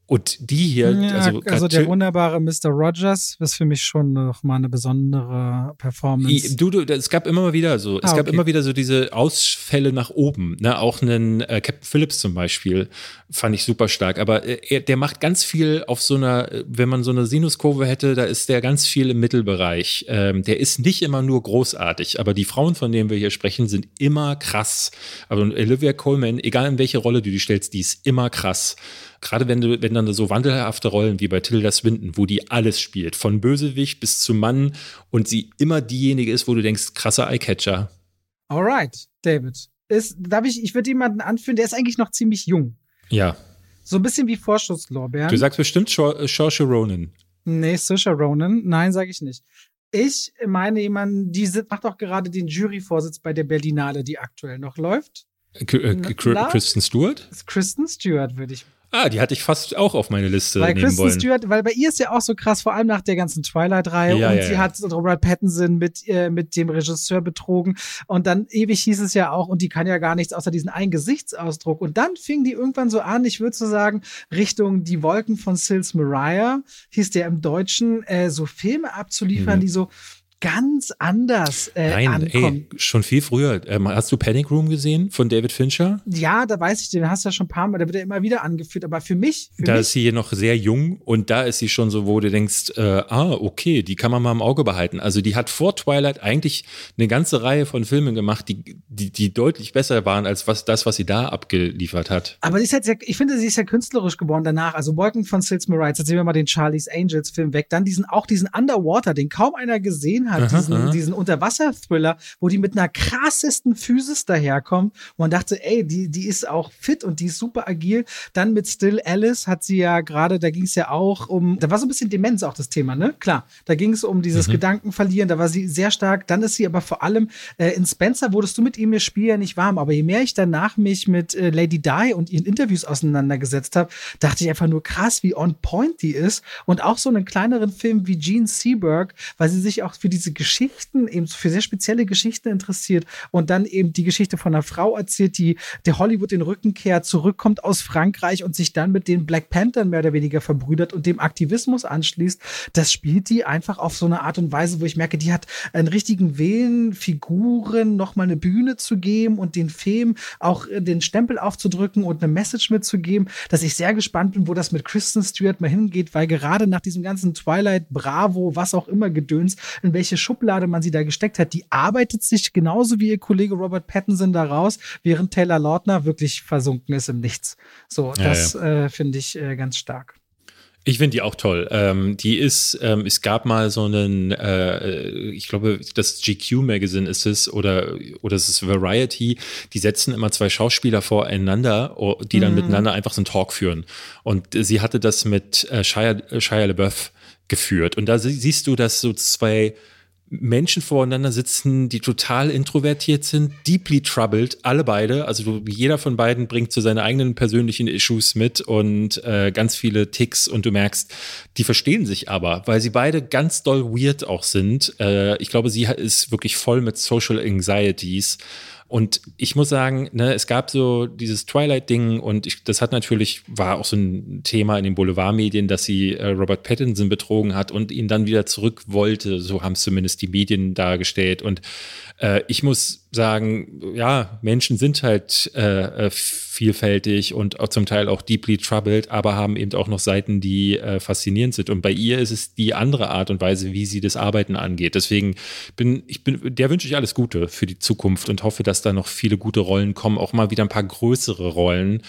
und die hier, ja, also, also der wunderbare Mr. Rogers ist für mich schon noch mal eine besondere Performance. Du, du, es gab immer mal wieder so, es ah, gab immer wieder so diese Ausfälle nach oben. Ne? Auch einen äh, Captain Phillips zum Beispiel fand ich super stark. Aber äh, er, der macht ganz viel auf so einer, wenn man so eine Sinuskurve hätte, da ist der ganz viel im Mittelbereich. Ähm, der ist nicht immer nur großartig, aber die Frauen, von denen wir hier sprechen, sind immer krass. Aber Olivia Coleman, egal in welche Rolle du die stellst, die ist immer krass gerade wenn du, wenn dann so wandelhafte Rollen wie bei Tilda Swinton, wo die alles spielt, von Bösewicht bis zu Mann und sie immer diejenige ist, wo du denkst, krasser Eyecatcher. Alright, David. Ist, darf ich, ich würde jemanden anführen, der ist eigentlich noch ziemlich jung. Ja. So ein bisschen wie Vorschusslorbeeren. Du sagst bestimmt Saoirse Ronan. Nee, Saoirse Ronan. Nein, sage ich nicht. Ich meine jemanden, die macht auch gerade den Juryvorsitz bei der Berlinale, die aktuell noch läuft. K äh, Kristen Stewart? Kristen Stewart würde ich Ah, die hatte ich fast auch auf meine Liste weil nehmen Kristen wollen. Stewart, weil bei ihr ist ja auch so krass, vor allem nach der ganzen Twilight-Reihe Ja, und ja, sie ja. hat Robert Pattinson mit, äh, mit dem Regisseur betrogen und dann ewig hieß es ja auch und die kann ja gar nichts außer diesen einen Gesichtsausdruck und dann fing die irgendwann so an, ich würde so sagen, Richtung Die Wolken von Sils Mariah, hieß der im Deutschen, äh, so Filme abzuliefern, Mhm. die so ganz anders äh, Nein, ankommen. ey, schon viel früher. Ähm, hast du Panic Room gesehen von David Fincher? Ja, da weiß ich, den hast du ja schon ein paar Mal, da wird er immer wieder angeführt, aber für mich, für Da mich ist sie hier noch sehr jung und da ist sie schon so, wo du denkst, äh, ah, okay, die kann man mal im Auge behalten. Also die hat vor Twilight eigentlich eine ganze Reihe von Filmen gemacht, die, die, die deutlich besser waren als was, das, was sie da abgeliefert hat. Aber sie ist halt sehr, ich finde, sie ist ja künstlerisch geworden danach. Also Wolken von Sils Mariah, jetzt sehen wir mal den Charlie's Angels Film weg. Dann diesen, auch diesen Underwater, den kaum einer gesehen hat, Aha, diesen, aha. diesen Unterwasser-Thriller, wo die mit einer krassesten Physis daherkommt. Und man dachte, ey, die, die ist auch fit und die ist super agil. Dann mit Still Alice hat sie ja gerade, da ging es ja auch um, da war so ein bisschen Demenz auch das Thema, ne? Klar, da ging es um dieses Mhm. Gedankenverlieren, da war sie sehr stark. Dann ist sie aber vor allem äh, in Spencer, wurdest du mit ihm ihr Spiel ja nicht warm. Aber je mehr ich danach mich mit äh, Lady Di und ihren Interviews auseinandergesetzt habe, dachte ich einfach nur krass, wie on point die ist. Und auch so einen kleineren Film wie Gene Seberg, weil sie sich auch für diese Geschichten, eben für sehr spezielle Geschichten interessiert und dann eben die Geschichte von einer Frau erzählt, die der Hollywood den Rücken kehrt, zurückkommt aus Frankreich und sich dann mit den Black Panthern mehr oder weniger verbrüdert und dem Aktivismus anschließt. Das spielt die einfach auf so eine Art und Weise, wo ich merke, die hat einen richtigen Willen, Figuren nochmal eine Bühne zu geben und den Film auch äh, den Stempel aufzudrücken und eine Message mitzugeben, dass ich sehr gespannt bin, wo das mit Kristen Stewart mal hingeht, weil gerade nach diesem ganzen Twilight, Bravo, was auch immer Gedöns, in welche Schublade man sie da gesteckt hat, die arbeitet sich genauso wie ihr Kollege Robert Pattinson da raus, während Taylor Lautner wirklich versunken ist im Nichts. So, Ja, das Äh, finde ich äh, ganz stark. Ich finde die auch toll. Ähm, die ist, ähm, es gab mal so einen, äh, ich glaube, das GQ Magazine ist es oder oder es ist Variety. Die setzen immer zwei Schauspieler voreinander, die dann Mhm. miteinander einfach so einen Talk führen. Und sie hatte das mit äh, Shia, Shia LaBeouf geführt. Und da sie- siehst du, dass so zwei Menschen voreinander sitzen, die total introvertiert sind, deeply troubled, alle beide. Also jeder von beiden bringt so seine eigenen persönlichen Issues mit und äh, ganz viele Ticks und du merkst, die verstehen sich aber, weil sie beide ganz doll weird auch sind. Äh, ich glaube, sie ist wirklich voll mit Social Anxieties. Und ich muss sagen, ne, es gab so dieses Twilight-Ding und ich, das hat natürlich, war auch so ein Thema in den Boulevardmedien, dass sie äh, Robert Pattinson betrogen hat und ihn dann wieder zurück wollte. So haben es zumindest die Medien dargestellt. Und äh, ich muss sagen, ja, Menschen sind halt äh, äh, vielfältig und auch zum Teil auch deeply troubled, aber haben eben auch noch Seiten, die äh, faszinierend sind. Und bei ihr ist es die andere Art und Weise, wie sie das Arbeiten angeht. Deswegen bin ich bin, der wünsche ich alles Gute für die Zukunft und hoffe, dass da noch viele gute Rollen kommen, auch mal wieder ein paar größere Rollen,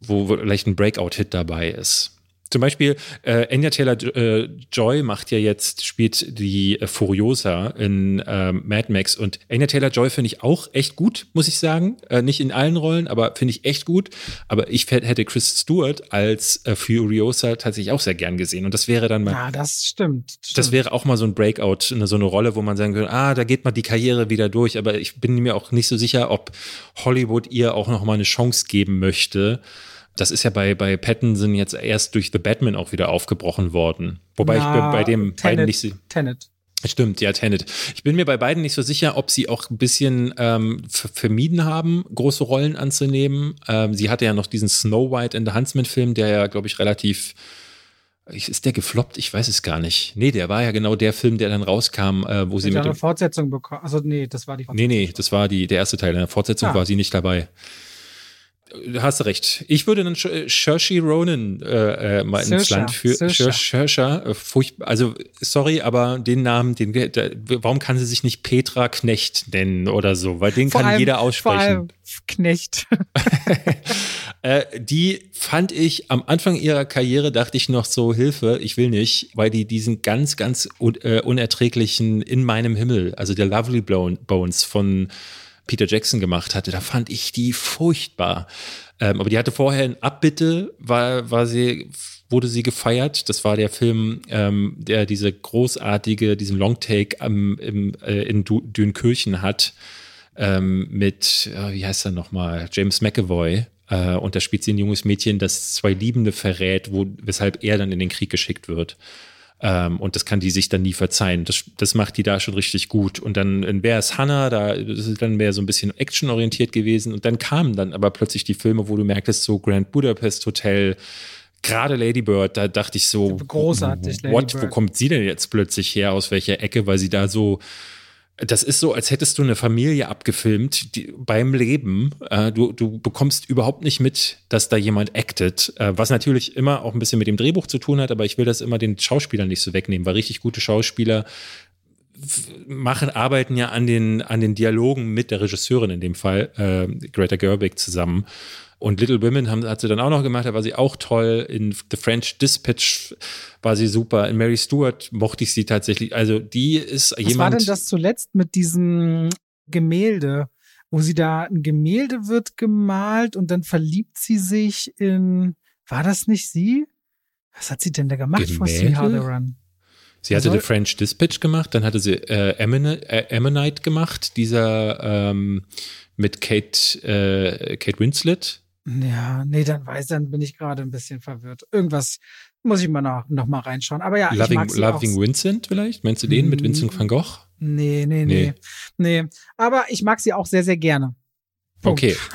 wo vielleicht ein Breakout-Hit dabei ist. Zum Beispiel äh, Anya Taylor äh, Joy macht ja jetzt, spielt die äh, Furiosa in ähm, Mad Max und Anya Taylor Joy finde ich auch echt gut, muss ich sagen. Äh, nicht in allen Rollen, aber finde ich echt gut. Aber ich hätte Chris Stewart als äh, Furiosa tatsächlich auch sehr gern gesehen. Und das wäre dann mal Ja, das stimmt. stimmt. das wäre auch mal so ein Breakout, eine, so eine Rolle, wo man sagen könnte, ah, da geht mal die Karriere wieder durch. Aber ich bin mir auch nicht so sicher, ob Hollywood ihr auch noch mal eine Chance geben möchte. Das ist ja bei, bei Pattinson jetzt erst durch The Batman auch wieder aufgebrochen worden. Wobei Na, ich bei, bei dem Tenet, beiden nicht so. Tenet. Stimmt, ja, Tenet. Ich bin mir bei beiden nicht so sicher, ob sie auch ein bisschen ähm, ver- vermieden haben, große Rollen anzunehmen. Ähm, sie hatte ja noch diesen Snow White in the Huntsman-Film, der ja, glaube ich, relativ. Ist der gefloppt? Ich weiß es gar nicht. Nee, der war ja genau der Film, der dann rauskam, äh, wo sie Sie mit eine. Fortsetzung bekommen. Also nee, das war die Nee, nee, das war die, der erste Teil. In der Fortsetzung Ah. war sie nicht dabei. Du hast recht. Ich würde dann Sh- Saoirse Ronan äh, äh, mal ins Saoirse, Land Saoirse. Saoirse, äh, also sorry, aber den Namen, den der, warum kann sie sich nicht Petra Knecht nennen oder so? Weil den Vor kann allem- jeder Vor aussprechen. allem Knecht. Äh, die fand ich am Anfang ihrer Karriere, dachte ich noch so, Hilfe, ich will nicht, weil die diesen ganz, ganz un äh, unerträglichen In meinem Himmel, also der Lovely Bone- Bones von Peter Jackson gemacht hatte, da fand ich die furchtbar. Ähm, aber die hatte vorher in Abbitte, war, war sie, wurde sie gefeiert. Das war der Film, ähm, der diese großartige, diesen Longtake am, im, äh, in Dünkirchen hat. Ähm, mit, äh, wie heißt er nochmal, James McAvoy. Äh, und da spielt sie ein junges Mädchen, das zwei Liebende verrät, wo, weshalb er dann in den Krieg geschickt wird. Ähm, und das kann die sich dann nie verzeihen. Das, das macht die da schon richtig gut. Und dann in Wer ist Hannah, da ist es dann mehr so ein bisschen actionorientiert gewesen. Und dann kamen dann aber plötzlich die Filme, wo du merktest, so Grand Budapest Hotel, gerade Lady Bird, da dachte ich so, großartig. What, wo kommt sie denn jetzt plötzlich her? Aus welcher Ecke? Weil sie da so das ist so, als hättest du eine Familie abgefilmt die, beim Leben. Äh, du, du bekommst überhaupt nicht mit, dass da jemand actet, äh, was natürlich immer auch ein bisschen mit dem Drehbuch zu tun hat, aber ich will das immer den Schauspielern nicht so wegnehmen, weil richtig gute Schauspieler machen, arbeiten ja an den, an den Dialogen mit der Regisseurin in dem Fall, äh, Greta Gerwig zusammen. Und Little Women haben, hat sie dann auch noch gemacht, da war sie auch toll. In The French Dispatch war sie super. In Mary Stuart mochte ich sie tatsächlich. Also die ist Was jemand. Was war denn das zuletzt mit diesem Gemälde, wo sie da ein Gemälde wird gemalt und dann verliebt sie sich in. War das nicht sie? Was hat sie denn da gemacht Gemälde? the Run? Sie hatte The French Dispatch gemacht, dann hatte sie äh, äh Ammonite gemacht, dieser ähm, mit Kate, äh, Kate Winslet. Ja, nee, dann weiß, dann bin ich gerade ein bisschen verwirrt. Irgendwas muss ich mal noch, noch mal reinschauen. Aber ja, Loving, ich Loving Vincent vielleicht? Meinst du den mit Vincent van Gogh? Nee, nee, nee, nee. Nee. Aber ich mag sie auch sehr, sehr gerne. Punkt. Okay.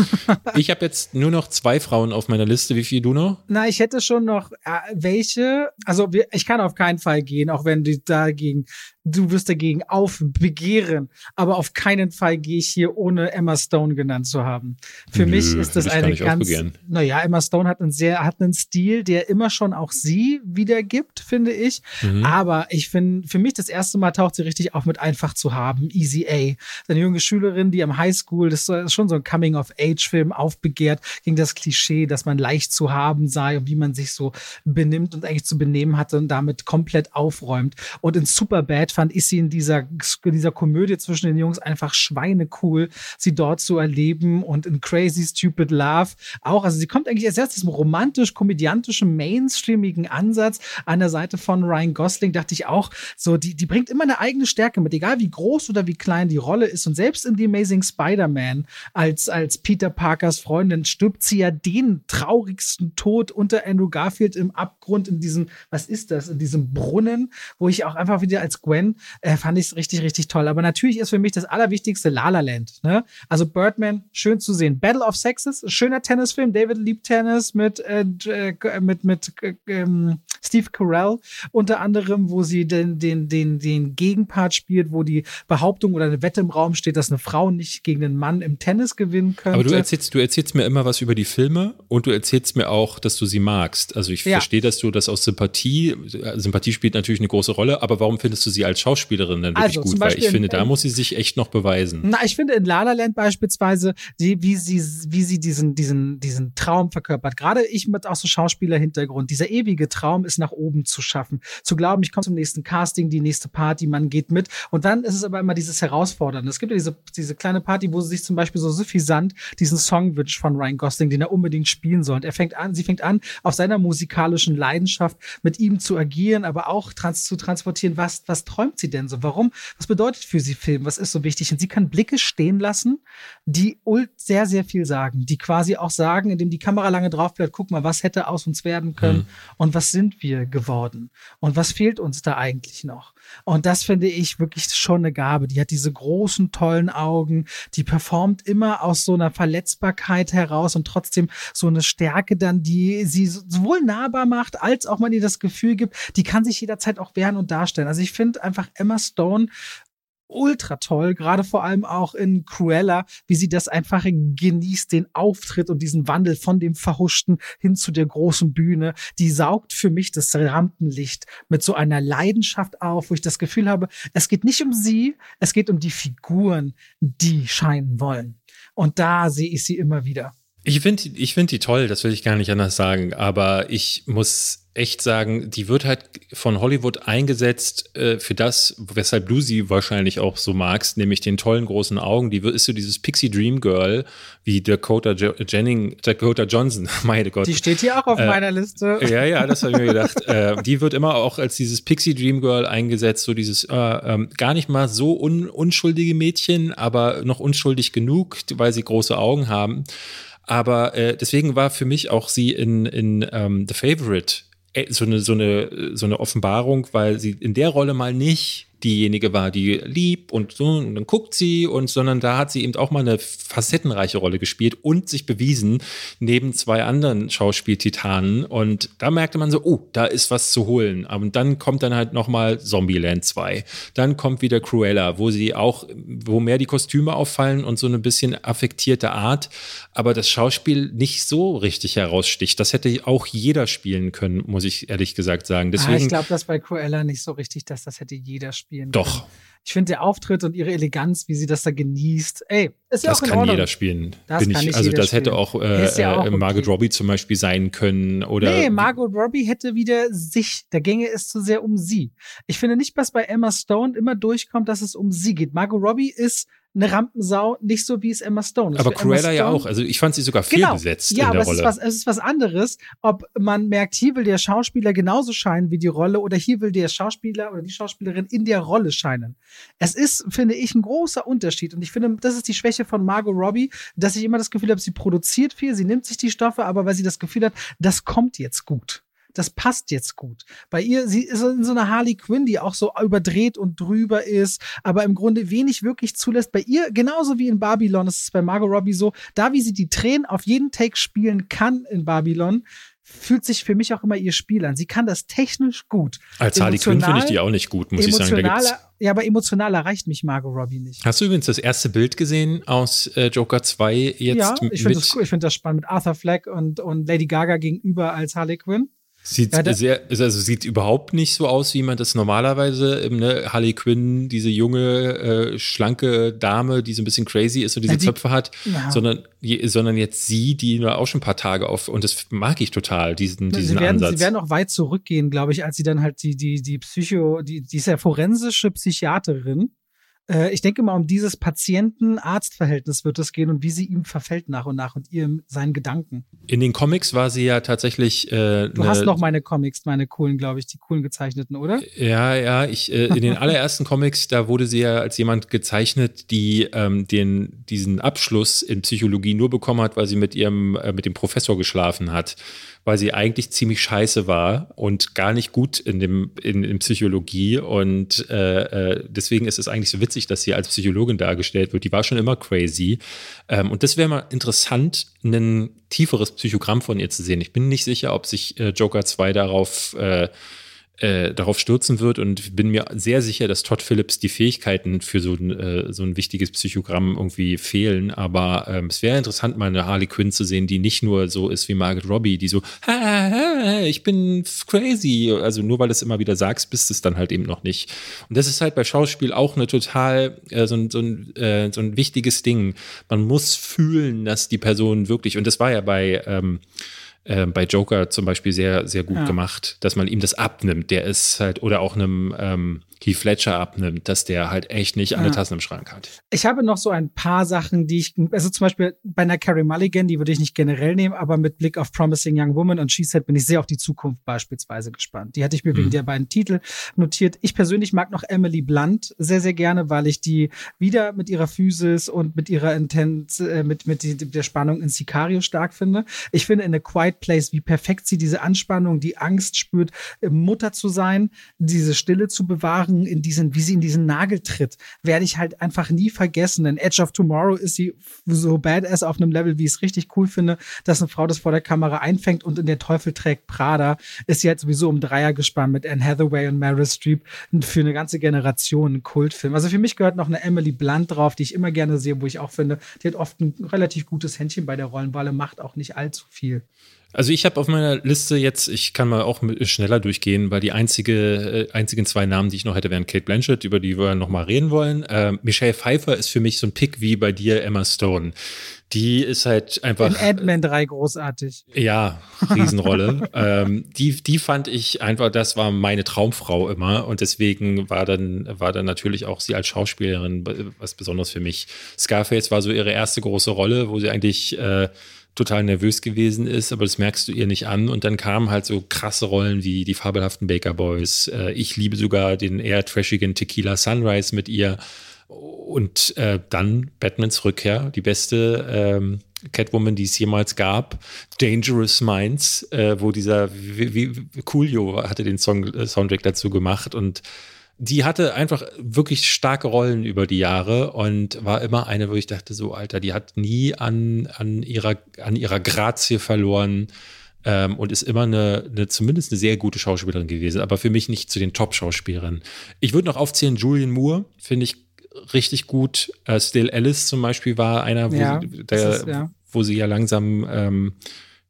Ich habe jetzt nur noch zwei Frauen auf meiner Liste. Wie viel du noch? Na, ich hätte schon noch äh, welche. Also wir, ich kann auf keinen Fall gehen, auch wenn die dagegen du wirst dagegen aufbegehren. Aber auf keinen Fall gehe ich hier ohne Emma Stone genannt zu haben. Für Nö, mich ist das eine ganz, naja, Emma Stone hat einen sehr, hat einen Stil, der immer schon auch sie wiedergibt, finde ich. Mhm. Aber ich finde, für mich das erste Mal taucht sie richtig auf mit einfach zu haben. Easy A. Eine junge Schülerin, die am Highschool, das ist schon so ein Coming-of-Age-Film aufbegehrt gegen das Klischee, dass man leicht zu haben sei und wie man sich so benimmt und eigentlich zu benehmen hatte und damit komplett aufräumt. Und in Superbad fand ich sie in dieser, dieser Komödie zwischen den Jungs einfach schweinecool, sie dort zu erleben und in Crazy Stupid Love auch. Also sie kommt eigentlich erst aus diesem romantisch-komödiantischen, mainstreamigen Ansatz an der Seite von Ryan Gosling, dachte ich auch, so, die, die bringt immer eine eigene Stärke mit, egal wie groß oder wie klein die Rolle ist. Und selbst in The Amazing Spider-Man als, als Peter Parkers Freundin stirbt sie ja den traurigsten Tod unter Andrew Garfield im Abgrund in diesem, was ist das, in diesem Brunnen, wo ich auch einfach wieder als Gwen Gwen, äh, fand ich es richtig, richtig toll. Aber natürlich ist für mich das Allerwichtigste La La Land. Ne? Also Birdman, schön zu sehen. Battle of Sexes, schöner Tennisfilm. David liebt Tennis mit, äh, äh mit, mit äh, ähm, Steve Carell unter anderem, wo sie den, den, den, den Gegenpart spielt, wo die Behauptung oder eine Wette im Raum steht, dass eine Frau nicht gegen einen Mann im Tennis gewinnen könnte. Aber du erzählst, du erzählst mir immer was über die Filme und du erzählst mir auch, dass du sie magst. Also ich ja. verstehe, dass du das aus Sympathie, Sympathie spielt natürlich eine große Rolle, aber warum findest du sie als Schauspielerin dann wirklich also, gut? Weil ich finde, da muss sie sich echt noch beweisen. Na, ich finde in La La Land beispielsweise, die, wie sie, wie sie diesen, diesen, diesen Traum verkörpert. Gerade ich mit auch so Schauspielerhintergrund. Dieser ewige Traum ist nach oben zu schaffen. Zu glauben, ich komme zum nächsten Casting, die nächste Party, man geht mit. Und dann ist es aber immer dieses Herausfordernde. Es gibt ja diese, diese kleine Party, wo sie sich zum Beispiel so suffisant diesen Song wünscht von Ryan Gosling, den er unbedingt spielen soll. Und er fängt an, sie fängt an, auf seiner musikalischen Leidenschaft mit ihm zu agieren, aber auch trans zu transportieren, was, was träumt sie denn so? Warum? Was bedeutet für sie Film? Was ist so wichtig? Und sie kann Blicke stehen lassen, die sehr, sehr viel sagen, die quasi auch sagen, indem die Kamera lange drauf bleibt, guck mal, was hätte aus uns werden können mhm. und was sind wir geworden und was fehlt uns da eigentlich noch? Und das finde ich wirklich schon eine Gabe. Die hat diese großen, tollen Augen, die performt immer aus so einer Verletzbarkeit heraus und trotzdem so eine Stärke dann, die sie sowohl nahbar macht, als auch man ihr das Gefühl gibt, die kann sich jederzeit auch wehren und darstellen. Also ich finde einfach Emma Stone ultra toll, gerade vor allem auch in Cruella, wie sie das einfach genießt, den Auftritt und diesen Wandel von dem Verhuschten hin zu der großen Bühne. Die saugt für mich das Rampenlicht mit so einer Leidenschaft auf, wo ich das Gefühl habe, es geht nicht um sie, es geht um die Figuren, die scheinen wollen. Und da sehe ich sie immer wieder. Ich finde ich find die toll, das will ich gar nicht anders sagen, aber ich muss echt sagen, die wird halt von Hollywood eingesetzt äh, für das, weshalb du sie wahrscheinlich auch so magst, nämlich den tollen großen Augen. Die ist so dieses Pixie Dream Girl, wie Dakota jo Jennings, Dakota Johnson, meine Gott. Die steht hier auch auf äh, meiner Liste. Ja, ja, das habe ich mir gedacht. äh, die wird immer auch als dieses Pixie Dream Girl eingesetzt, so dieses äh, ähm, gar nicht mal so un unschuldige Mädchen, aber noch unschuldig genug, weil sie große Augen haben. Aber äh, deswegen war für mich auch sie in, in ähm, The Favorite äh, so eine, so eine, so eine Offenbarung, weil sie in der Rolle mal nicht diejenige war, die lieb und so, und dann guckt sie und, sondern da hat sie eben auch mal eine facettenreiche Rolle gespielt und sich bewiesen neben zwei anderen Schauspieltitanen und da merkte man so, oh, da ist was zu holen. Und dann kommt dann halt nochmal Zombieland 2. Dann kommt wieder Cruella, wo sie auch, wo mehr die Kostüme auffallen und so eine bisschen affektierte Art, aber das Schauspiel nicht so richtig heraussticht. Das hätte auch jeder spielen können, muss ich ehrlich gesagt sagen. Deswegen, ah, ich glaube, dass bei Cruella nicht so richtig, dass das hätte jeder spielen spielen. Doch. Können. Ich finde der Auftritt und ihre Eleganz, wie sie das da genießt, ey, ist ja das auch in kann Ordnung. jeder spielen. Das Bin kann ich, also das spielen. hätte auch, äh, ja auch äh, Margot okay. Robbie zum Beispiel sein können oder. Nee, Margot Robbie hätte wieder sich. Da ginge es zu sehr um sie. Ich finde nicht, was bei Emma Stone immer durchkommt, dass es um sie geht. Margot Robbie ist eine Rampensau, nicht so wie es Emma Stone ist. Aber Cruella ja auch. Also ich fand sie sogar viel genau. besetzt ja, in der aber Rolle. Was, es ist was anderes, ob man merkt, hier will der Schauspieler genauso scheinen wie die Rolle oder hier will der Schauspieler oder die Schauspielerin in der Rolle scheinen. Es ist, finde ich, ein großer Unterschied. Und ich finde, das ist die Schwäche von Margot Robbie, dass ich immer das Gefühl habe, sie produziert viel, sie nimmt sich die Stoffe, aber weil sie das Gefühl hat, das kommt jetzt gut das passt jetzt gut. Bei ihr, sie ist in so einer Harley Quinn, die auch so überdreht und drüber ist, aber im Grunde wenig wirklich zulässt. Bei ihr, genauso wie in Babylon, ist es bei Margot Robbie so, da wie sie die Tränen auf jeden Take spielen kann in Babylon, fühlt sich für mich auch immer ihr Spiel an. Sie kann das technisch gut. Als Harley Quinn finde ich die auch nicht gut, muss ich sagen. ja, aber emotional erreicht mich Margot Robbie nicht. Hast du übrigens das erste Bild gesehen aus äh, Joker 2 jetzt? Ja, ich finde das cool. Ich finde das spannend mit Arthur Fleck und, und Lady Gaga gegenüber als Harley Quinn. Sieht ja, sehr, also sieht überhaupt nicht so aus, wie man das normalerweise, ne, Harley Quinn, diese junge, äh, schlanke Dame, die so ein bisschen crazy ist und diese ja, die, Zöpfe hat, ja. sondern, sondern jetzt sie, die nur auch schon ein paar Tage auf, und das mag ich total, diesen, diesen sie werden, Ansatz. Sie werden auch weit zurückgehen, glaube ich, als sie dann halt die, die, die Psycho, die, die ist ja forensische Psychiaterin ich denke mal, um dieses Patienten-Arzt-Verhältnis wird es gehen und wie sie ihm verfällt nach und nach und ihr seinen Gedanken. In den Comics war sie ja tatsächlich. Äh, du hast noch meine Comics, meine coolen, glaube ich, die coolen gezeichneten, oder? Ja, ja. Ich, äh, in den allerersten Comics, da wurde sie ja als jemand gezeichnet, die ähm, den, diesen Abschluss in Psychologie nur bekommen hat, weil sie mit ihrem, äh, mit dem Professor geschlafen hat weil sie eigentlich ziemlich scheiße war und gar nicht gut in dem in, in Psychologie und äh, äh, deswegen ist es eigentlich so witzig, dass sie als Psychologin dargestellt wird. Die war schon immer crazy ähm, und das wäre mal interessant, ein tieferes Psychogramm von ihr zu sehen. Ich bin nicht sicher, ob sich äh, Joker 2 darauf äh, äh, darauf stürzen wird und bin mir sehr sicher, dass Todd Phillips die Fähigkeiten für so ein, äh, so ein wichtiges Psychogramm irgendwie fehlen. Aber ähm, es wäre interessant, mal eine Harley Quinn zu sehen, die nicht nur so ist wie Margaret Robbie, die so, ich bin crazy. Also nur weil du es immer wieder sagst, bist es dann halt eben noch nicht. Und das ist halt bei Schauspiel auch eine total äh, so, ein, so, ein, äh, so ein wichtiges Ding. Man muss fühlen, dass die Person wirklich, und das war ja bei ähm, äh, bei Joker zum Beispiel sehr, sehr gut ja. gemacht, dass man ihm das abnimmt. Der ist halt, oder auch einem ähm, Heath Fletcher abnimmt, dass der halt echt nicht alle ja. Tassen im Schrank hat. Ich habe noch so ein paar Sachen, die ich, also zum Beispiel bei einer Carrie Mulligan, die würde ich nicht generell nehmen, aber mit Blick auf Promising Young Woman und She Said bin ich sehr auf die Zukunft beispielsweise gespannt. Die hatte ich mir mhm. wegen der beiden Titel notiert. Ich persönlich mag noch Emily Blunt sehr, sehr gerne, weil ich die wieder mit ihrer Physis und mit ihrer Intent, äh, mit, mit die, der Spannung in Sicario stark finde. Ich finde in A Quiet Place, wie perfekt sie diese Anspannung, die Angst spürt, Mutter zu sein, diese Stille zu bewahren, Sachen, in diesen, wie sie in diesen Nagel tritt, werde ich halt einfach nie vergessen. In Edge of Tomorrow ist sie so badass auf einem Level, wie ich es richtig cool finde, dass eine Frau das vor der Kamera einfängt und in der Teufel trägt Prada, ist sie halt sowieso um Dreier gespannt mit Anne Hathaway und Meryl Streep für eine ganze Generation ein Kultfilm. Also für mich gehört noch eine Emily Blunt drauf, die ich immer gerne sehe, wo ich auch finde, die hat oft ein relativ gutes Händchen bei der Rollenwahl, macht auch nicht allzu viel. Also ich habe auf meiner Liste jetzt, ich kann mal auch schneller durchgehen, weil die einzige, äh, einzigen zwei Namen, die ich noch hätte, wären Kate Blanchett, über die wir noch mal reden wollen. Äh, Michelle Pfeiffer ist für mich so ein Pick wie bei dir Emma Stone. Die ist halt einfach. In Ant-Man 3 großartig. Ja, Riesenrolle. ähm, die, die fand ich einfach, das war meine Traumfrau immer. Und deswegen war dann, war dann natürlich auch sie als Schauspielerin was Besonderes für mich. Scarface war so ihre erste große Rolle, wo sie eigentlich äh, total nervös gewesen ist, aber das merkst du ihr nicht an. Und dann kamen halt so krasse Rollen wie die fabelhaften Baker Boys. Äh, ich liebe sogar den eher trashigen Tequila Sunrise mit ihr. Und äh, dann Batmans Rückkehr, die beste ähm, Catwoman, die es jemals gab. Dangerous Minds, äh, wo dieser wie, wie, Coolio hatte den Song, äh, Soundtrack dazu gemacht und die hatte einfach wirklich starke Rollen über die Jahre und war immer eine, wo ich dachte, so, Alter, die hat nie an, an, ihrer, an ihrer Grazie verloren ähm, und ist immer eine, eine, zumindest eine sehr gute Schauspielerin gewesen, aber für mich nicht zu den Top-Schauspielerinnen. Ich würde noch aufzählen, Julian Moore, finde ich richtig gut. Äh, Still Alice zum Beispiel war einer, wo, ja, sie, der, ist, ja. wo sie ja langsam ähm,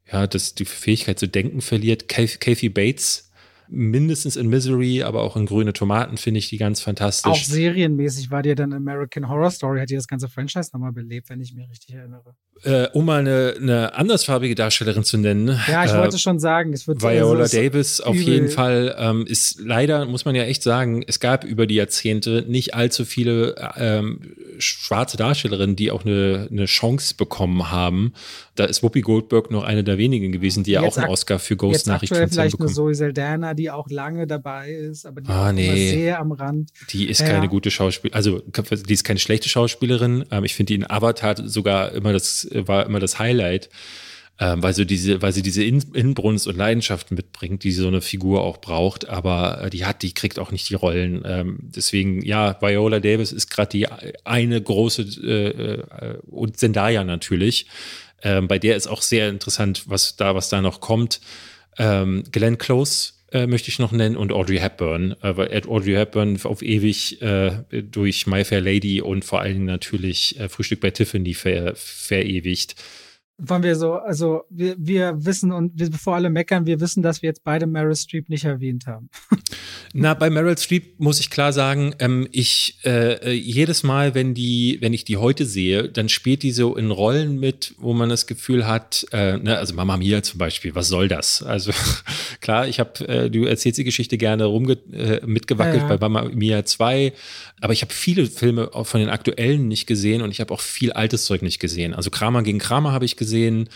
ja, das, die Fähigkeit zu denken verliert. Kathy Bates mindestens in Misery, aber auch in Grüne Tomaten finde ich die ganz fantastisch. Auch serienmäßig war dir dann American Horror Story, hat dir das ganze Franchise nochmal belebt, wenn ich mich richtig erinnere. Äh, um mal eine, eine andersfarbige Darstellerin zu nennen. Ja, ich äh, wollte schon sagen, es wird Viola also, Davis auf jeden Fall ähm, ist leider, muss man ja echt sagen, es gab über die Jahrzehnte nicht allzu viele ähm, schwarze Darstellerinnen, die auch eine, eine Chance bekommen haben. Da ist Whoopi Goldberg noch eine der wenigen gewesen, die ja auch einen Oscar für Ghost Nachricht bekommen. Vielleicht nur Zoe Saldana, die auch lange dabei ist, aber die ah, nee. sehr am Rand. Die ist ja. keine gute Schauspielerin, also die ist keine schlechte Schauspielerin. Ähm, ich finde die in Avatar sogar immer das war immer das Highlight. Ähm, weil, so diese, weil sie diese In Inbrunst und Leidenschaft mitbringt, die so eine Figur auch braucht, aber äh, die hat, die kriegt auch nicht die Rollen. Ähm, deswegen, ja, Viola Davis ist gerade die eine große äh, äh, und Zendaya natürlich. Ähm, bei der ist auch sehr interessant, was da, was da noch kommt. Ähm, Glenn Close äh, möchte ich noch nennen und Audrey Hepburn, weil Audrey Hepburn auf ewig äh, durch My Fair Lady und vor allen Dingen natürlich Frühstück bei Tiffany ver verewigt wollen wir so, also wir, wir wissen und wir, bevor alle meckern, wir wissen, dass wir jetzt beide Meryl Streep nicht erwähnt haben. Na, bei Meryl Streep muss ich klar sagen, ähm, ich äh, jedes Mal, wenn die, wenn ich die heute sehe, dann spielt die so in Rollen mit, wo man das Gefühl hat, äh, ne, also Mama Mia zum Beispiel, was soll das? Also klar, ich habe, äh, du erzählst die Geschichte gerne rumge äh, mitgewackelt ja, ja. bei Mama Mia 2, aber ich habe viele Filme auch von den aktuellen nicht gesehen und ich habe auch viel altes Zeug nicht gesehen. Also Kramer gegen Kramer habe ich gesehen gesehen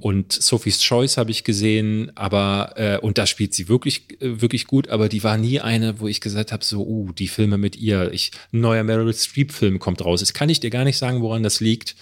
und Sophie's Choice habe ich gesehen, aber äh, und da spielt sie wirklich äh, wirklich gut, aber die war nie eine, wo ich gesagt habe, so, uh, die Filme mit ihr, ich neuer Meryl Streep Film kommt raus. Das kann ich dir gar nicht sagen, woran das liegt.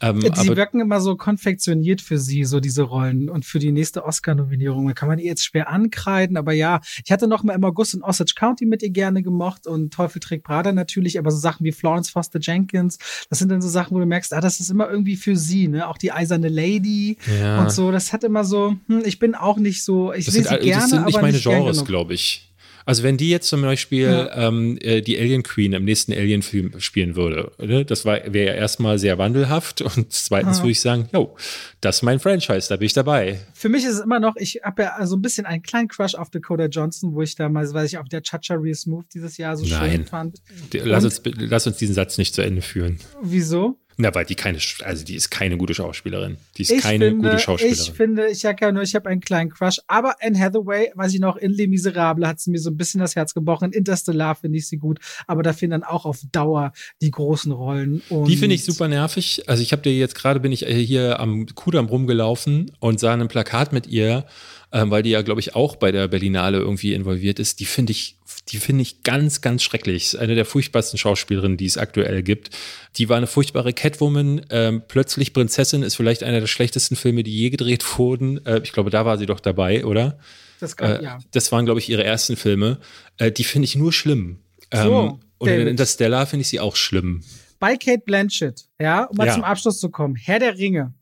Ähm, sie wirken immer so konfektioniert für sie, so diese Rollen und für die nächste Oscar-Nominierung. Da kann man ihr jetzt schwer ankreiden, aber ja, ich hatte noch mal im August in Osage County mit ihr gerne gemocht und Teufel trägt Prada natürlich, aber so Sachen wie Florence Foster Jenkins, das sind dann so Sachen, wo du merkst, ah, das ist immer irgendwie für sie, ne? Auch die eiserne Lady ja. und so, das hat immer so, hm, ich bin auch nicht so, ich sehe sie gerne, das sind nicht aber meine nicht Genres, glaube ich. Also wenn die jetzt zum Beispiel ja. ähm, äh, die Alien Queen im nächsten Alien-Film spielen würde, ne? das wäre ja erstmal sehr wandelhaft und zweitens ja. würde ich sagen, jo, das ist mein Franchise, da bin ich dabei. Für mich ist es immer noch, ich habe ja so ein bisschen einen kleinen Crush auf Dakota Johnson, wo ich damals, weil ich auf der Chacha Real Smooth dieses Jahr so Nein. schön fand. Lass uns, lass uns diesen Satz nicht zu Ende führen. Wieso? Na, weil die keine, also die ist keine gute Schauspielerin. Die ist ich keine finde, gute Schauspielerin. Ich finde, ich sag ja nur, ich habe einen kleinen Crush. Aber Anne Hathaway, weiß ich noch, in Les Miserables hat sie mir so ein bisschen das Herz gebrochen. In Interstellar finde ich sie gut. Aber da fehlen dann auch auf Dauer die großen Rollen. Die finde ich super nervig. Also ich habe dir jetzt gerade, bin ich hier am Kudamm rumgelaufen und sah ein Plakat mit ihr ähm, weil die ja, glaube ich, auch bei der Berlinale irgendwie involviert ist. Die finde ich, die finde ich ganz, ganz schrecklich. Ist eine der furchtbarsten Schauspielerinnen, die es aktuell gibt. Die war eine furchtbare Catwoman. Ähm, Plötzlich Prinzessin ist vielleicht einer der schlechtesten Filme, die je gedreht wurden. Äh, ich glaube, da war sie doch dabei, oder? Das, kann, äh, ja. das waren, glaube ich, ihre ersten Filme. Äh, die finde ich nur schlimm. Ähm, so, und in Interstellar finde ich sie auch schlimm. Bei Kate Blanchett, ja, um mal ja. zum Abschluss zu kommen. Herr der Ringe.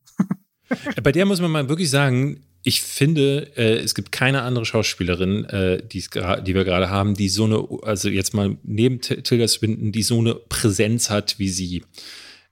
Bei der muss man mal wirklich sagen, ich finde, äh, es gibt keine andere Schauspielerin, äh, die wir gerade haben, die so eine, also jetzt mal neben Tilda Swinton, die so eine Präsenz hat wie sie.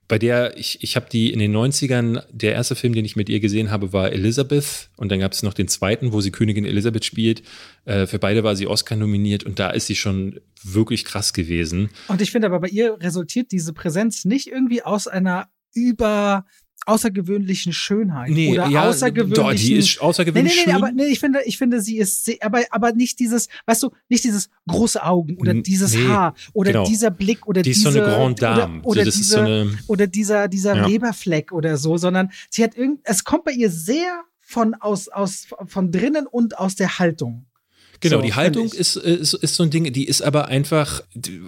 bei der ich, ich habe die in den 90ern, der erste Film, den ich mit ihr gesehen habe, war Elizabeth und dann gab es noch den zweiten, wo sie Königin Elizabeth spielt. Äh, für beide war sie Oscar nominiert und da ist sie schon wirklich krass gewesen. Und ich finde aber bei ihr resultiert diese Präsenz nicht irgendwie aus einer über außergewöhnlichen Schönheit nee, oder ja, außergewöhnlichen. Doch, die ist außergewöhnlich nee, nee, nee, schön. aber nee, ich finde, ich finde, sie ist, aber, aber nicht dieses, weißt du, nicht dieses große Augen oder dieses nee, Haar oder genau. dieser Blick oder die diese, ist so eine Grande Dame. oder, oder, das diese, so eine, oder dieser, dieser Ja. Leberfleck oder so, sondern sie hat irgend, es kommt bei ihr sehr von aus, aus, von drinnen und aus der Haltung. Genau, So, die Haltung ist, ist, ist so ein Ding, die ist aber einfach,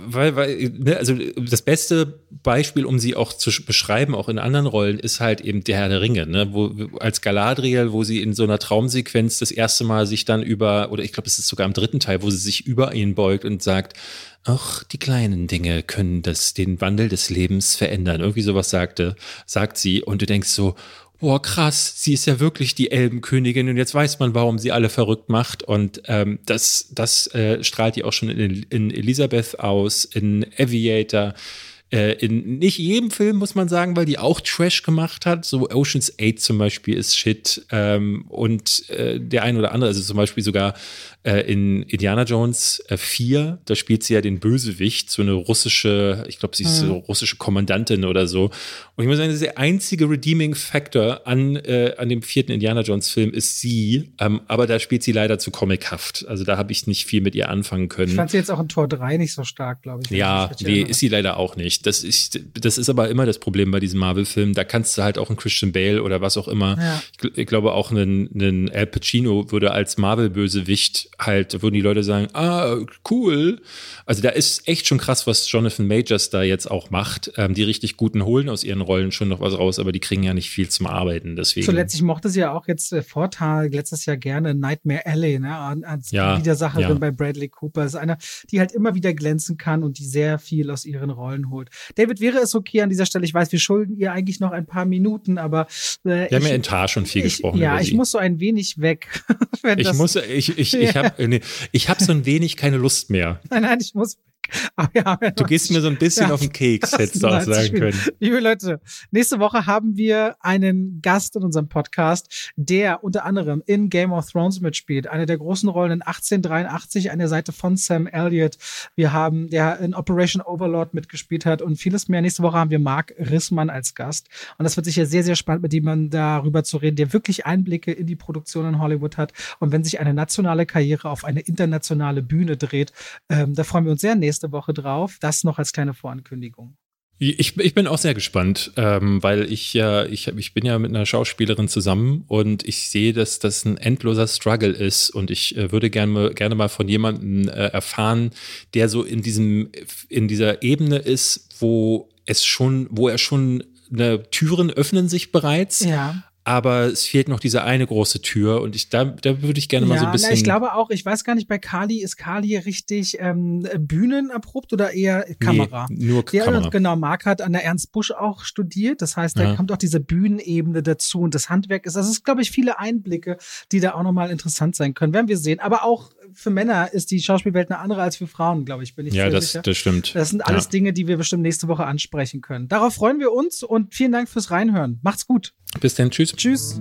weil, weil, ne, also das beste Beispiel, um sie auch zu sch- beschreiben, auch in anderen Rollen, ist halt eben der Herr der Ringe, ne? wo als Galadriel, wo sie in so einer Traumsequenz das erste Mal sich dann über, oder ich glaube, es ist sogar im dritten Teil, wo sie sich über ihn beugt und sagt, ach, die kleinen Dinge können das, den Wandel des Lebens verändern. Irgendwie sowas sagte, sagt sie, und du denkst so, Boah, krass, sie ist ja wirklich die Elbenkönigin und jetzt weiß man, warum sie alle verrückt macht. Und ähm, das, das äh, strahlt die auch schon in, in Elisabeth aus, in Aviator. Äh, in nicht jedem Film, muss man sagen, weil die auch Trash gemacht hat. So Oceans 8 zum Beispiel ist Shit. Ähm, und äh, der ein oder andere, also zum Beispiel sogar äh, in Indiana Jones äh, 4, da spielt sie ja den Bösewicht, so eine russische, ich glaube, sie ist so russische Kommandantin oder so. Und ich muss sagen, das ist der einzige Redeeming Factor an, äh, an dem vierten Indiana Jones Film ist sie. Ähm, aber da spielt sie leider zu comichaft. Also da habe ich nicht viel mit ihr anfangen können. Ich fand sie jetzt auch in Tor 3 nicht so stark, glaube ich. Ja, nee, ist sie leider auch nicht. Das ist, das ist aber immer das Problem bei diesen Marvel-Filmen. Da kannst du halt auch einen Christian Bale oder was auch immer. Ja. Ich, ich glaube auch einen, einen Al Pacino würde als Marvel-Bösewicht halt, würden die Leute sagen, ah, cool. Also da ist echt schon krass, was Jonathan Majors da jetzt auch macht. Ähm, die richtig guten holen aus ihren Rollen schon noch was raus, aber die kriegen ja nicht viel zum Arbeiten. Deswegen. Zuletzt, ich mochte sie ja auch jetzt äh, Vortag, letztes Jahr gerne Nightmare Alley, ne, als Ja, Widersacherin ja. bei Bradley Cooper. ist eine, die halt immer wieder glänzen kann und die sehr viel aus ihren Rollen holt. David, wäre es okay an dieser Stelle, ich weiß, wir schulden ihr eigentlich noch ein paar Minuten, aber äh, wir haben ich, ja in Tar schon viel ich, gesprochen. Ja, ich muss so ein wenig weg. Ich muss, ich, ich, ich Ja. habe nee, ich hab so ein wenig keine Lust mehr. Nein, nein, ich muss ja Du gehst mir so ein bisschen Ja, auf den Keks, hättest du auch 90 sagen Minuten. können. Liebe Leute, nächste Woche haben wir einen Gast in unserem Podcast, der unter anderem in Game of Thrones mitspielt. Eine der großen Rollen in 1883 an der Seite von Sam Elliott. Wir haben, der in Operation Overlord mitgespielt hat und vieles mehr. Nächste Woche haben wir Mark Rissmann als Gast. Und das wird sicher sehr, sehr spannend, mit ihm darüber zu reden, der wirklich Einblicke in die Produktion in Hollywood hat. Und wenn sich eine nationale Karriere auf eine internationale Bühne dreht, ähm, da freuen wir uns sehr nächste Woche drauf. Das noch als kleine Vorankündigung. Ich, ich bin auch sehr gespannt, ähm, weil ich ja, ich, ich bin ja mit einer Schauspielerin zusammen und ich sehe, dass das ein endloser Struggle ist und ich äh, würde gerne, gerne mal von jemandem äh, erfahren, der so in diesem, in dieser Ebene ist, wo es schon, wo er schon eine Türen öffnen sich bereits, Ja. Aber es fehlt noch diese eine große Tür und ich, da, da würde ich gerne mal so ein bisschen. Na, ich glaube auch, ich weiß gar nicht, bei Kali, ist Kali richtig ähm, bühnenerprobt oder eher Kamera? Nee, nur Ja, Kamera. und genau, Marc hat an der Ernst Busch auch studiert. Das heißt, da Ja. kommt auch diese Bühnenebene dazu und das Handwerk ist, also es ist, glaube ich, viele Einblicke, die da auch nochmal interessant sein können. Werden wir sehen. Aber auch für Männer ist die Schauspielwelt eine andere als für Frauen, glaube ich, bin ich ja, sehr das, sicher. das stimmt. Das sind alles ja. Dinge, die wir bestimmt nächste Woche ansprechen können. Darauf freuen wir uns und vielen Dank fürs Reinhören. Macht's gut. Bis dann, tschüss. Tschüss.